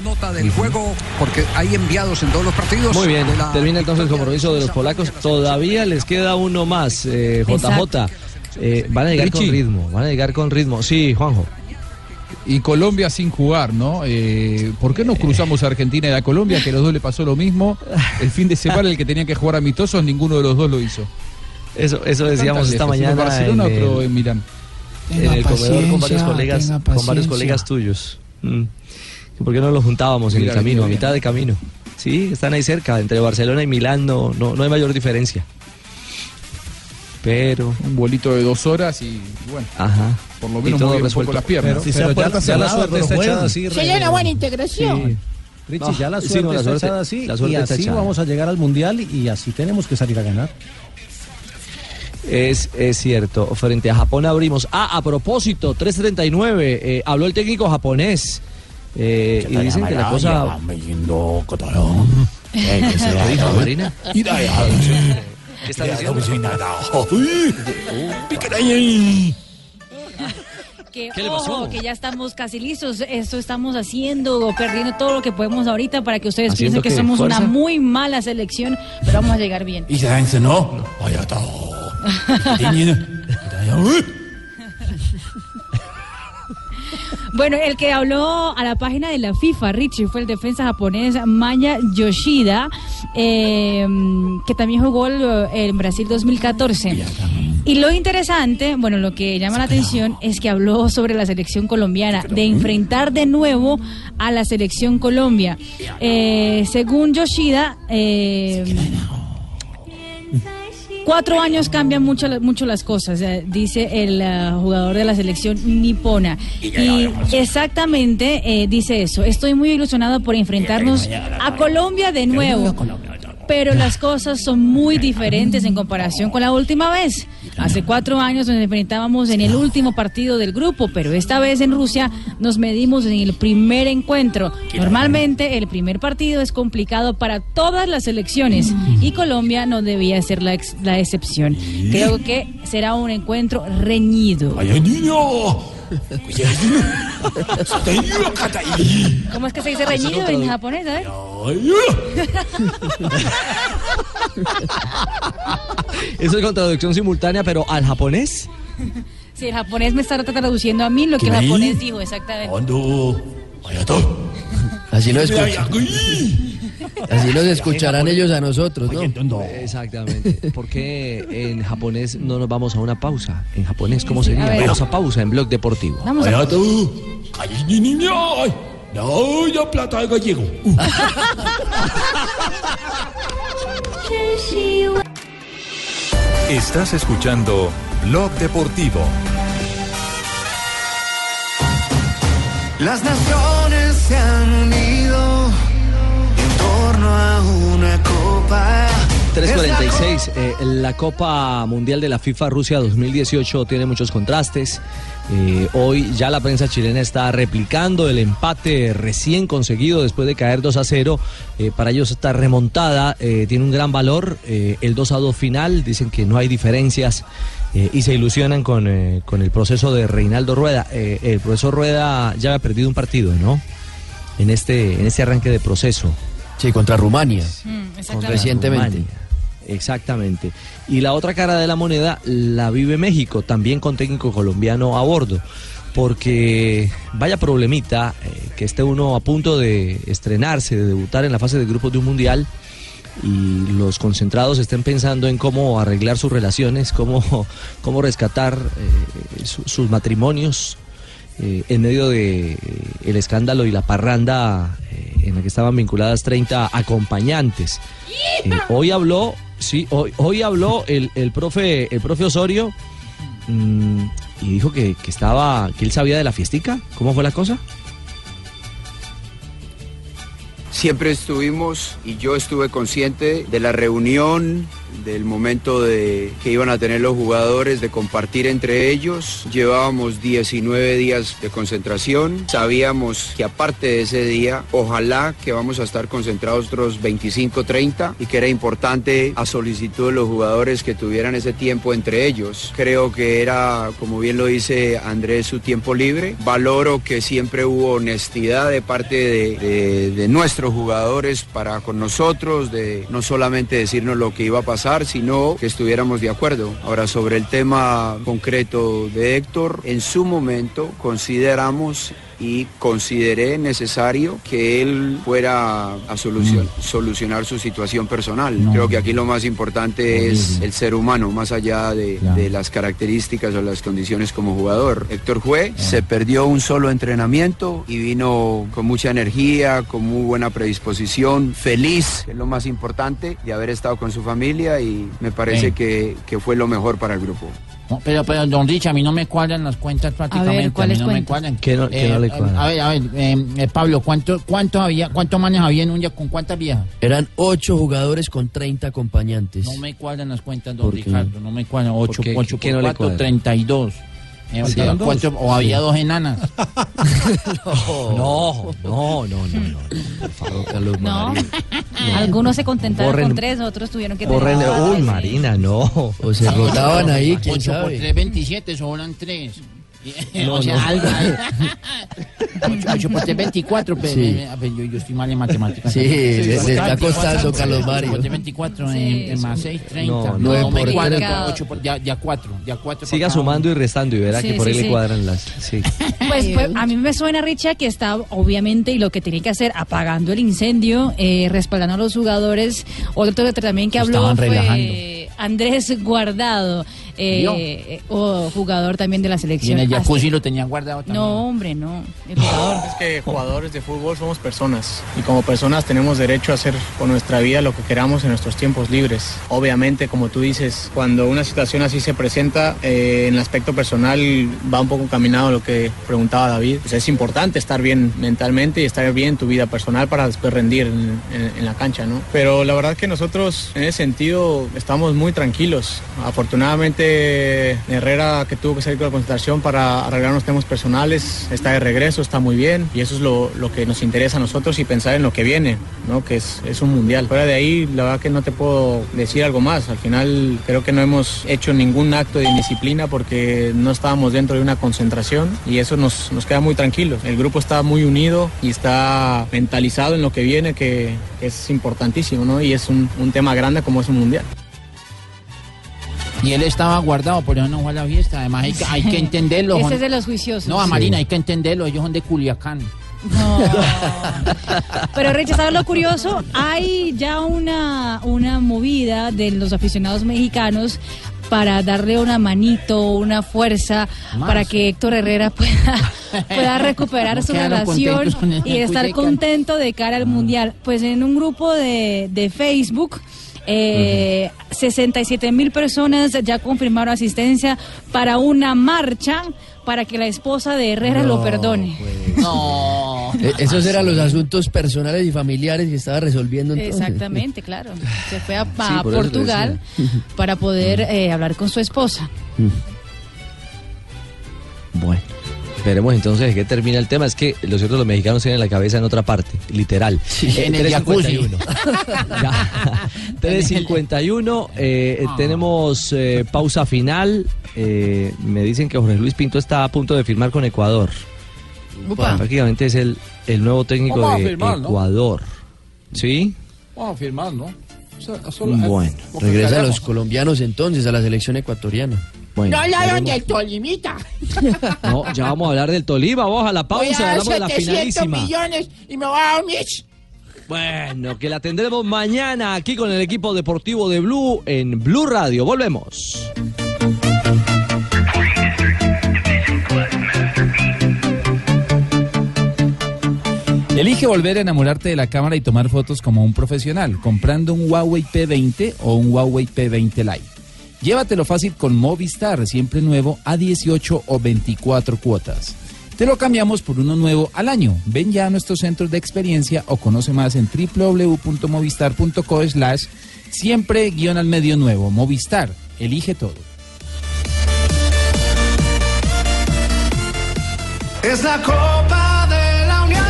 Nota del juego porque hay enviados en todos los partidos. Muy bien, termina entonces el compromiso de los polacos. Todavía les queda uno más, eh, JJ. Exacto. Eh, van a llegar con Richie. ritmo, van a llegar con ritmo. Sí, Juanjo. Y Colombia sin jugar, ¿no? Eh, ¿Por qué no cruzamos a Argentina y a Colombia, que a los dos le pasó lo mismo? El fin de semana el que tenía que jugar amistosos, ninguno de los dos lo hizo. Eso, eso decíamos esta ¿En mañana Barcelona en otro el- en Milán? en el comedor con varios colegas, con varios colegas tuyos. Mm. ¿Por qué no los juntábamos en Mira, el camino, a mitad de camino? Sí, están ahí cerca, entre Barcelona y Milán no, no, no hay mayor diferencia. Pero. Un vuelito de dos horas y bueno. Ajá. Por lo menos mueve un poco las piernas. Pero- pero ya- ya la suerte está echada así, Sería una buena integración. Richie, No, ya la sí, suerte no, la está suerte- echada así la suerte y está así echada. vamos a llegar al Mundial y así tenemos que salir a ganar. Es, es cierto, frente a Japón abrimos. Ah, a propósito, 339, eh, habló el técnico japonés. eh, y dicen que la cosa... Eh, ¿qué se. Que, ¿Qué le pasó? ojo, que ya estamos casi listos. Esto estamos haciendo, perdiendo todo lo que podemos ahorita para que ustedes ¿Haciendo piensen que somos ¿Fuerza? una muy mala selección, pero vamos a llegar bien. no? Bueno, el que habló a la página de la FIFA, Richie, fue el defensa japonés Maya Yoshida, eh, que también jugó el- en Brasil 2014. Y lo interesante, bueno, lo que llama la atención es que habló sobre la selección colombiana, de enfrentar de nuevo a la selección Colombia. Eh, según Yoshida, eh, Cuatro años cambian mucho, mucho las cosas, eh, dice el eh, jugador de la selección nipona. Y exactamente eh, dice eso. Estoy muy ilusionado por enfrentarnos a Colombia de nuevo. Pero las cosas son muy diferentes en comparación con la última vez. Hace cuatro años nos enfrentábamos en el último partido del grupo, pero esta vez en Rusia nos medimos en el primer encuentro. Normalmente el primer partido es complicado para todas las selecciones y Colombia no debía ser la, ex- la excepción. Creo que será un encuentro reñido. ¿Cómo es que se dice reñido en japonés? A ver. Eso es con traducción simultánea, pero al japonés. Sí, el japonés me está traduciendo a mí lo que el japonés dijo, exactamente. Así lo escuchan. Así los escucharán ellos a nosotros, ¿no? Exactamente. Porque en japonés no nos vamos a una pausa. En japonés, ¿cómo sería? A. Vamos a pausa en Blog Deportivo. Vamos a- No, plata de gallego. Estás escuchando Blog Deportivo. Las naciones se han unido torno a una copa. 346, eh, la Copa Mundial de la FIFA Rusia 2018 tiene muchos contrastes. Eh, hoy ya la prensa chilena está replicando el empate recién conseguido después de caer 2 a 0. Eh, para ellos esta remontada tiene un gran valor. El 2 a 2 final, dicen que no hay diferencias y se ilusionan con, con el proceso de Reinaldo Rueda. El profesor Rueda ya había perdido un partido, ¿no? En este, en este arranque de proceso. Sí, contra Rumania. Contra Recientemente. Rumania. Exactamente. Y la otra cara de la moneda la vive México, también con técnico colombiano a bordo. Porque vaya problemita eh, que esté uno a punto de estrenarse, de debutar en la fase de grupos de un mundial y los concentrados estén pensando en cómo arreglar sus relaciones, cómo, cómo rescatar eh, su- sus matrimonios eh, en medio de eh, el escándalo y la parranda eh, en la que estaban vinculadas 30 acompañantes. Hoy habló, sí, hoy, hoy habló el, el profe, el profe Osorio mm, y dijo que, que estaba, que él sabía de la fiestica. ¿Cómo fue la cosa? Siempre estuvimos y yo estuve consciente de la reunión, del momento de, que iban a tener los jugadores, de compartir entre ellos. Llevábamos 19 días de concentración. Sabíamos que aparte de ese día, ojalá que vamos a estar concentrados otros 25, 30 y que era importante a solicitud de los jugadores que tuvieran ese tiempo entre ellos. Creo que era, como bien lo dice Andrés, su tiempo libre. Valoro que siempre hubo honestidad de parte de, de- nuestros jugadores para con nosotros, de no solamente decirnos lo que iba a pasar, sino que estuviéramos de acuerdo. Ahora, sobre el tema concreto de Héctor, en su momento consideramos y consideré necesario que él fuera a solucion- solucionar su situación personal. Creo que aquí lo más importante es el ser humano, más allá de, de las características o las condiciones como jugador. Héctor fue, se perdió un solo entrenamiento y vino con mucha energía, con muy buena predisposición, feliz, que es lo más importante, de haber estado con su familia y me parece que, que fue lo mejor para el grupo. No, pero, pero, don Rich, a mí no me cuadran las cuentas prácticamente. ver, ¿cuáles mí no me cuentas? cuadran. ¿Qué no- qué no le cuadran? A ver, a ver, eh, eh, Pablo, ¿cuánto, cuánto había, cuántos manes había en un día con cuántas viejas? Eran ocho jugadores con 30 acompañañantes. No me cuadran las cuentas, don ¿Por? Ricardo, no me cuadran. 8, qué? 8 ¿Qué por no le 4, cuadra? 32. Sí. o, cuatro- o había Sí. dos enanas. No, no, no, no, no. Por favor, Carlos No. María. Algunos se contentaron Borren- con tres, otros tuvieron que Borren- tener. Uy, Marina, no. O se rotaban ahí, quién 8 por sabe. 3, 27, sobran 3. No, o sea, no. algo. 8, por 3, 24. Pero, Sí. eh, a ver, yo, yo estoy mal en matemáticas. Sí, le- le está costando, Carlos Mario. 8 por 3, 24, Sí. eh, más 6, 30. No, No, nueve me por cuadra. tres. 8 por, ya, ya 4. Ya 4 Siga sumando y restando y verá Sí, que por sí, ahí sí. le cuadran las. Sí. Pues, pues, a mí me suena, Richa, que está obviamente y lo que tiene que hacer apagando el incendio, eh, respaldando a los jugadores. Otro que también que habló fue relajando. Andrés Guardado, eh, o jugador también de la Y en selección. el jacuzzi Hasta- lo tenían guardado también. No, hombre, no. El jugador. Es que jugadores de fútbol somos personas y como personas tenemos derecho a hacer con nuestra vida lo que queramos en nuestros tiempos libres. Obviamente, como tú dices, cuando una situación así se presenta, eh, en el aspecto personal va un poco encaminado a lo que preguntaba David. Pues es importante estar bien mentalmente y estar bien en tu vida personal para después rendir en, en- en la cancha, ¿no? Pero la verdad que nosotros en ese sentido estamos muy tranquilos. Afortunadamente Herrera que tuvo que salir con la concentración para arreglar unos temas personales está de regreso, está muy bien y eso es lo, que nos interesa a nosotros y pensar en lo que viene, ¿no? que es, es un mundial. Fuera de ahí la verdad que no te puedo decir algo más. Al final creo que no hemos hecho ningún acto de indisciplina porque no estábamos dentro de una concentración y eso nos, nos queda muy tranquilos. El grupo está muy unido y está mentalizado en lo que viene que, es importantísimo ¿no? y es un tema grande como es un mundial. Y él estaba guardado, por eso no fue a la fiesta. Además, hay que, hay que entenderlo. Ese es de los juiciosos. No, a Marina, hay que entenderlo. Ellos son de Culiacán. Pero Rich, ¿sabes lo curioso? Hay ya una, una movida de los aficionados mexicanos para darle una manito, una fuerza, Más. para que Héctor Herrera pueda, pueda recuperar No su relación y estar contento de cara al Mundial. Pues en un grupo de, de Facebook... Eh, 67 mil personas ya confirmaron asistencia para una marcha para que la esposa de Herrera lo perdone. No. Eh, Esos eran los asuntos personales y familiares que estaba resolviendo entonces. Exactamente, claro. Se fue a, a Sí, por eso te Portugal para poder eh, hablar con su esposa. Bueno, veremos entonces de qué termina el tema. Es que lo cierto, los mexicanos tienen la cabeza en otra parte, literal. Eh, en el jacuzzi. 3.51. Ya. 3.51, eh, Ah. tenemos eh, pausa final. Eh, me dicen que Jorge Luis Pinto está a punto de firmar con Ecuador. Upa. Prácticamente es el, el nuevo técnico Vamos a de firmar, ¿no? Ecuador. ¿Sí? Vamos a firmar, ¿no? O sea, solo- Bueno, Regresan callamos. los colombianos entonces a la selección ecuatoriana. Bueno, no hablaron del Tolimita. No, ya vamos a hablar del Tolima, vamos a la Voy pausa, a dar hablamos de la 700 finalísima. millones y me va a dar un Mitch. Bueno, que la tendremos mañana aquí con el equipo deportivo de Blue en Blue Radio. Volvemos. Elige volver a enamorarte de la cámara y tomar fotos como un profesional, comprando un Huawei P20 o un Huawei P20 Lite. Llévatelo fácil con Movistar, siempre nuevo, a 18 o 24 cuotas. Te lo cambiamos por uno nuevo al año. Ven ya a nuestros centros de experiencia o conoce más en www.movistar.co slash siempre guion al medio nuevo. Movistar, elige todo. Es la Copa de la Unión.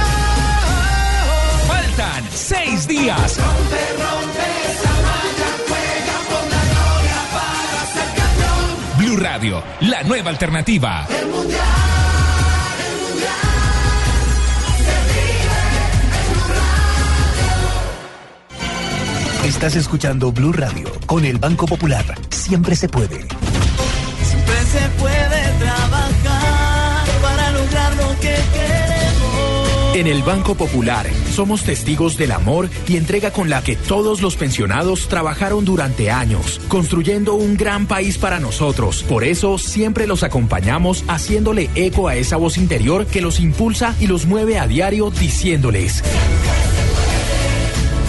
Faltan seis días. Rompe, rompe esa malla, juega por la gloria para ser campeón. Blue Radio, la nueva alternativa. El mundial, Estás escuchando Blue Radio con el Banco Popular. Siempre se puede. Siempre se puede trabajar para lograr lo que queremos. En el Banco Popular somos testigos del amor y entrega con la que todos los pensionados trabajaron durante años, construyendo un gran país para nosotros. Por eso siempre los acompañamos haciéndole eco a esa voz interior que los impulsa y los mueve a diario diciéndoles.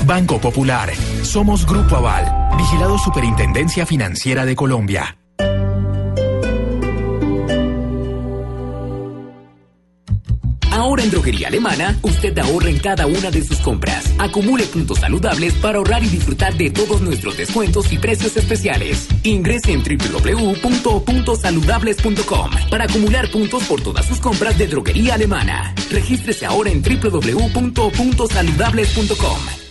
Banco Popular, somos Grupo Aval, vigilado Superintendencia Financiera de Colombia. Ahora en Droguería Alemana, usted ahorra en cada una de sus compras. Acumule puntos saludables para ahorrar y disfrutar de todos nuestros descuentos y precios especiales. Ingrese en www.puntosaludables.com para acumular puntos por todas sus compras de Droguería Alemana. Regístrese ahora en www.puntosaludables.com.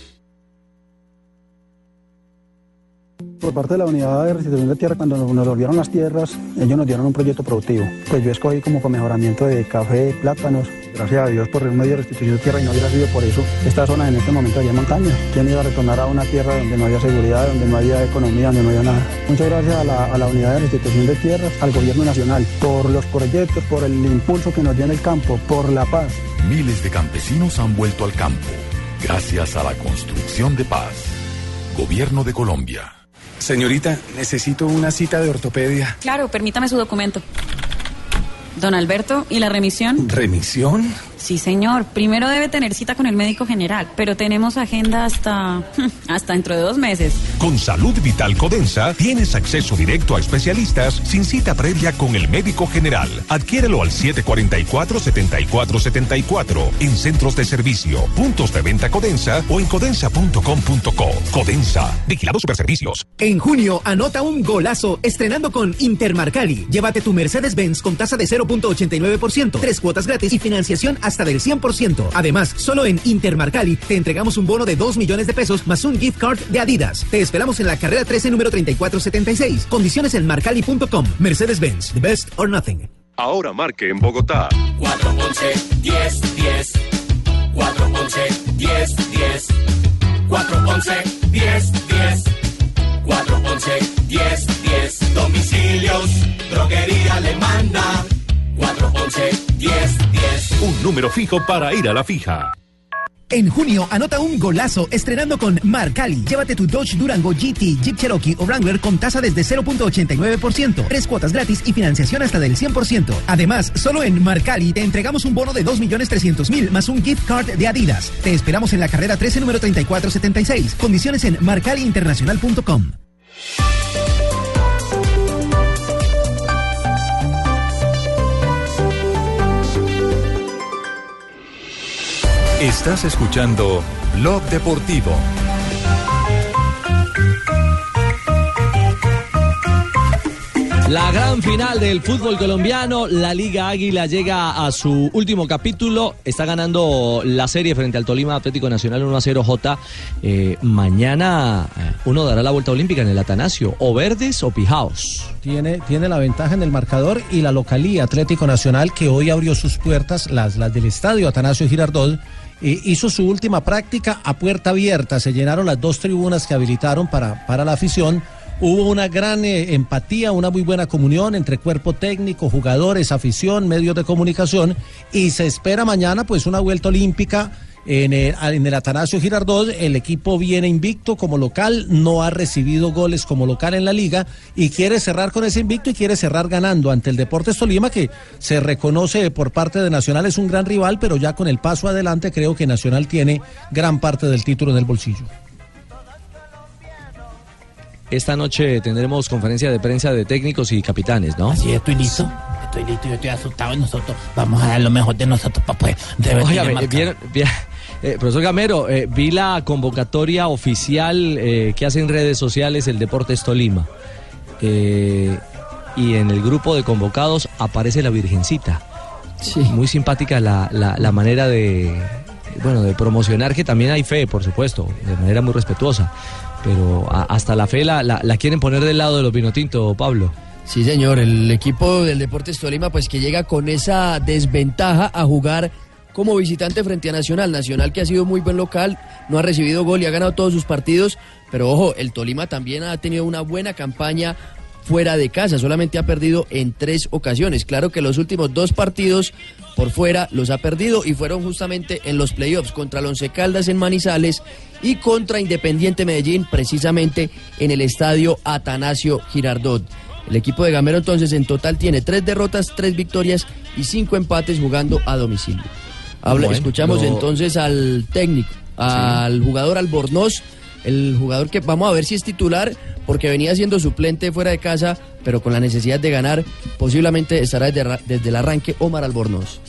Por parte de la unidad de restitución de tierra, cuando nos volvieron las tierras, ellos nos dieron un proyecto productivo. Pues yo escogí como para mejoramiento de café, plátanos. Gracias a Dios por el medio de restitución de tierra y no hubiera sido por eso. Esta zona en este momento había montaña. ¿Quién iba a retornar a una tierra donde no había seguridad, donde no había economía, donde no había nada? Muchas gracias a la, a la unidad de restitución de tierras, al gobierno nacional, por los proyectos, por el impulso que nos dio en el campo, por la paz. Miles de campesinos han vuelto al campo gracias a la construcción de paz. Gobierno de Colombia. Señorita, necesito una cita de ortopedia. Claro, permítame su documento. Don Alberto, ¿y la remisión? ¿Remisión? Sí, señor. Primero debe tener cita con el médico general, pero tenemos agenda hasta hasta dentro de dos meses. Con Salud Vital Codensa tienes acceso directo a especialistas sin cita previa con el médico general. Adquiérelo al 744-7474 en centros de servicio, puntos de venta Codensa o en codensa.com.co. Codensa, vigilado Superservicios. En junio, anota un golazo estrenando con Intermarcali. Llévate tu Mercedes-Benz con tasa de 0.89%, tres cuotas gratis y financiación hasta del 100%. Además, solo en Intermarcali te entregamos un bono de 2 millones de pesos más un gift card de Adidas. Te esperamos en la carrera 13 número 3476. Condiciones en marcali.com. Mercedes-Benz, the best or nothing. Ahora marque en Bogotá 411 10 10 411 10 10 411 10 10 411 10 10 Domicilios, droguería alemana 411 10 10 Un número fijo para ir a la fija. En junio, anota un golazo estrenando con Marcali. Llévate tu Dodge Durango GT, Jeep Cherokee o Wrangler con tasa desde 0.89%, tres cuotas gratis y financiación hasta del 100%. Además, solo en Marcali te entregamos un bono de 2.300.000 más un gift card de Adidas. Te esperamos en la carrera 13 número 3476. Condiciones en marcaliinternacional.com. Estás escuchando Blog Deportivo. La gran final del fútbol colombiano, la Liga Águila llega a su último capítulo, está ganando la serie frente al Tolima Atlético Nacional 1 a 0 J. Eh, mañana eh, uno dará la vuelta olímpica en el Atanasio, o Verdes o Pijaos. Tiene, tiene la ventaja en el marcador y la localía Atlético Nacional que hoy abrió sus puertas, las, las del estadio Atanasio Girardot. Hizo su última práctica a puerta abierta. Se llenaron las dos tribunas que habilitaron para, para la afición. Hubo una gran eh, empatía, una muy buena comunión entre cuerpo técnico, jugadores, afición, medios de comunicación y se espera mañana pues una vuelta olímpica En el, en el Atanasio Girardot el equipo viene invicto como local, no ha recibido goles como local en la liga y quiere cerrar con ese invicto y quiere cerrar ganando ante el Deportes Tolima que se reconoce por parte de Nacional es un gran rival, pero ya con el paso adelante creo que Nacional tiene gran parte del título en el bolsillo. Esta noche tendremos conferencia de prensa de técnicos y capitanes, ¿no? Sí, estoy listo. Estoy listo, yo estoy asustado y nosotros vamos a dar lo mejor de nosotros para pues revertir Oiga, vieron- vi- eh, profesor Gamero, eh, vi la convocatoria oficial eh, que hace en redes sociales el Deportes Tolima. Eh, y en el grupo de convocados aparece la Virgencita. Muy simpática la, la- la manera de, bueno, de promocionar que también hay fe, por supuesto, de manera muy respetuosa. Pero a- hasta la fe la, la- la quieren poner del lado de los Vinotinto, Pablo. Sí, señor, el equipo del Deportes Tolima pues que llega con esa desventaja a jugar como visitante frente a Nacional. Nacional que ha sido muy buen local, no ha recibido gol y ha ganado todos sus partidos, pero ojo, el Tolima también ha tenido una buena campaña fuera de casa, solamente ha perdido en tres ocasiones. Claro que los últimos dos partidos por fuera los ha perdido y fueron justamente en los playoffs contra el Caldas en Manizales y contra Independiente Medellín, precisamente en el estadio Atanasio Girardot. El equipo de Gamero entonces en total tiene tres derrotas, tres victorias y cinco empates jugando a domicilio. Habla- Bueno, escuchamos entonces al técnico, al jugador Albornoz, el jugador que vamos a ver si es titular, porque venía siendo suplente fuera de casa, pero con la necesidad de ganar, posiblemente estará desde el arranque Omar Albornoz.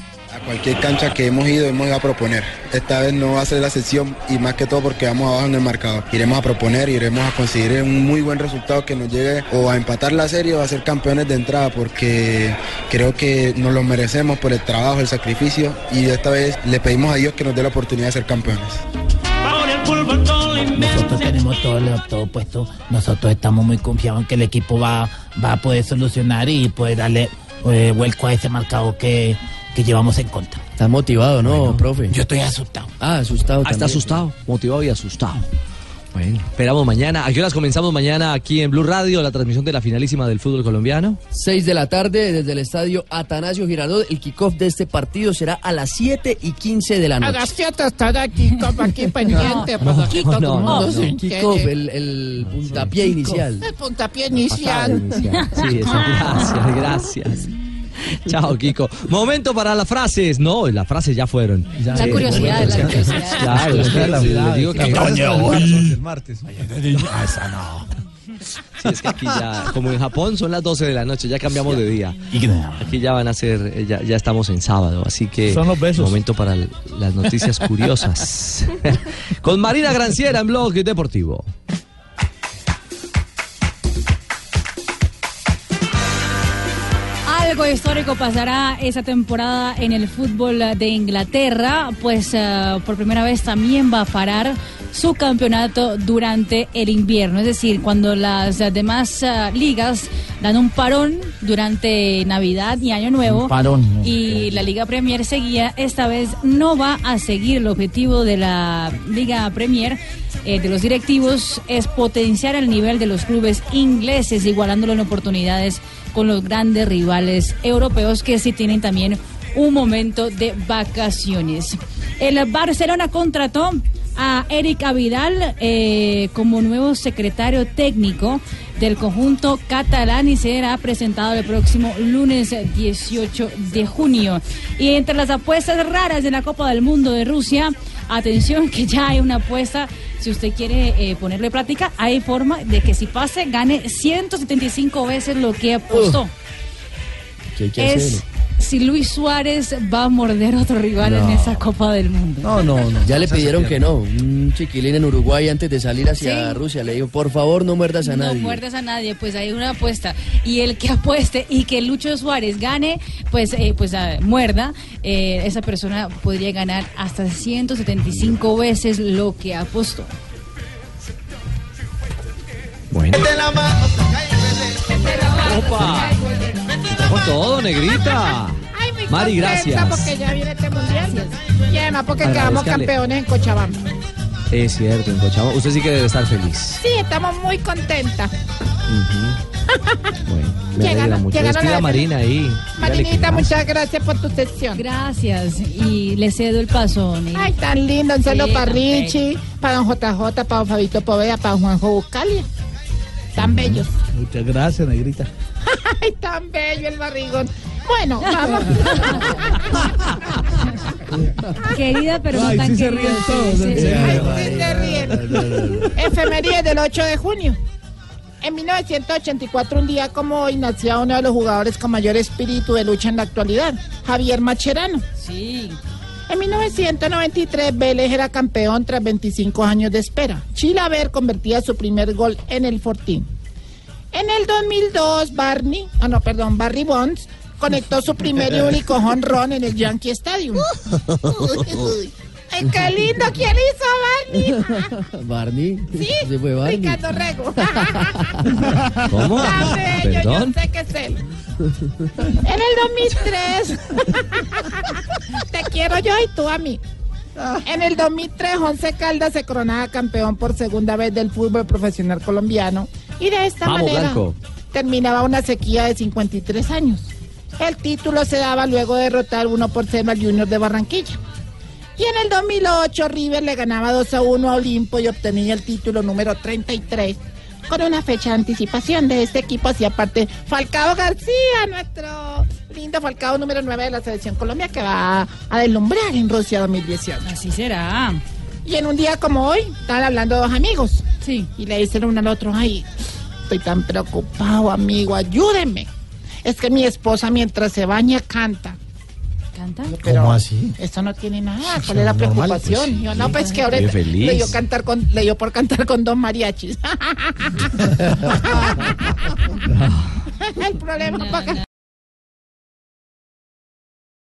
Cualquier cancha que hemos ido hemos ido a proponer. Esta vez no va a ser la excepción y más que todo porque vamos abajo en el marcador. Iremos a proponer, iremos a conseguir un muy buen resultado que nos llegue o a empatar la serie o a ser campeones de entrada porque creo que nos lo merecemos por el trabajo, el sacrificio y esta vez le pedimos a Dios que nos dé la oportunidad de ser campeones. Nosotros tenemos todo, todo puesto. Nosotros estamos muy confiados en que el equipo va, va a poder solucionar y poder darle eh, vuelco a ese marcador que, que llevamos en contra. Está motivado, ¿no, profe? Yo estoy asustado. Ah, asustado. Ah, está asustado, motivado y asustado. Bueno, esperamos mañana. ¿A qué horas comenzamos mañana aquí en Blue Radio la transmisión de la finalísima del fútbol colombiano? 6 de la tarde desde el estadio Atanasio Girardot. El kickoff de este partido será a las 7 y 15 de la A noche. las 7 estará aquí, como aquí pendiente para que todo el mundo se Kickoff, entere. el, el puntapié inicial. El puntapié inicial. Sí, eso, gracias, gracias. Chao, Kiko. Momento para las frases. No, las frases ya fueron. La Sí, curiosidad, la curiosidad. Claro, les- les digo que El martes. Ah, esa no. Sí, es que aquí ya, como en Japón son las 12 de la noche, ya cambiamos de día. Aquí ya van a ser, eh, ya, ya estamos en sábado, así que Son los besos. momento para las noticias curiosas. Con Marina Granciera en Blog Deportivo. Algo histórico pasará esa temporada en el fútbol de Inglaterra, pues eh, por primera vez también va a parar su campeonato durante el invierno, es decir, cuando las demás eh, ligas dan un parón durante Navidad y Año Nuevo Un parón. y la Liga Premier seguía, esta vez no va a seguir. El objetivo de la Liga Premier eh, de los directivos es potenciar el nivel de los clubes ingleses, igualándolo en oportunidades con los grandes rivales europeos que sí tienen también un momento de vacaciones. El Barcelona contrató a Eric Avidal eh, como nuevo secretario técnico del conjunto catalán y será presentado el próximo lunes 18 de junio. Y entre las apuestas raras de la Copa del Mundo de Rusia, atención que ya hay una apuesta, si usted quiere eh, ponerle práctica, hay forma de que si pase gane 175 veces lo que apostó. ¿Qué hay que Es hacer? Si Luis Suárez va a morder a otro rival en No. esa Copa del Mundo. No, no, no. Ya le pidieron que no. Un chiquilín en Uruguay antes de salir hacia Sí. Rusia le dijo, por favor, no muerdas a No nadie. muerdas a nadie, pues hay una apuesta. Y el que apueste y que Lucho Suárez gane, pues, eh, pues ah, muerda, eh, esa persona podría ganar hasta 175 veces lo que apostó. Bueno. Opa. Con todo, negrita. Ay, muy Mari, gracias. porque ya viene este mundial. Y además porque quedamos campeones en Cochabamba. Es cierto, en Cochabamba. Usted sí que debe estar feliz. Sí, estamos muy contentas. Ujú. Me Llegaron- mucho. la- Marina ahí. Marinita, muchas gracias por tu sección. Gracias. Y le cedo el paso. Ay, tan lindo. Un saludo Sí, para Richie, para don JJ, para don Fabito Poveda, para Juanjo Buscalia. Tan bellos. Muchas gracias, Negrita. Ay, tan bello el barrigón. Bueno, vamos. Querida, pero no Ay, tan sí se ríen todos, Sí, en sí. Ay, sí se ríen. Efeméride del 8 de junio. En 1984, un día como hoy, nacía uno de los jugadores con mayor espíritu de lucha en la actualidad, Javier Macherano. Sí. En 1993, Vélez era campeón tras 25 años de espera. Chilaver convertía su primer gol en el Fortín. En el 2002, Barney, ah no, perdón, Barry Bonds conectó su primer y único honrón en el Yankee Stadium. ¡Ay, qué lindo! ¿Quién hizo Barney? Barney. Sí, Se fue Barney. Ricardo Rego. ¿Cómo? Tan bello, ¿Perdón? Yo sé que es él. En el 2003. Te quiero yo y tú a mí. En el 2003, Once Caldas se coronaba campeón por segunda vez del fútbol profesional colombiano. Y de esta Vamos, manera Blanco. terminaba una sequía de 53 años. El título se daba luego de derrotar 1 por 0 al Junior de Barranquilla. Y en el 2008 River le ganaba 2 a 1 a Olimpo y obtenía el título número 33 con una fecha de anticipación de este equipo hacía parte Falcao García, nuestro lindo Falcao número 9 de la selección Colombia que va a deslumbrar en Rusia 2018. Así será. Y en un día como hoy, estaban hablando dos amigos. Sí. Y le dicen uno al otro, ay, estoy tan preocupado, amigo, ayúdenme. Es que mi esposa mientras se baña canta. ¿Canta? Pero ¿Cómo así? Esto no tiene nada. Sí, ¿Cuál es la normal, preocupación? pues, sí. Yo, no, pues que ahora le dio, cantar con, le dio por cantar con dos mariachis. El problema para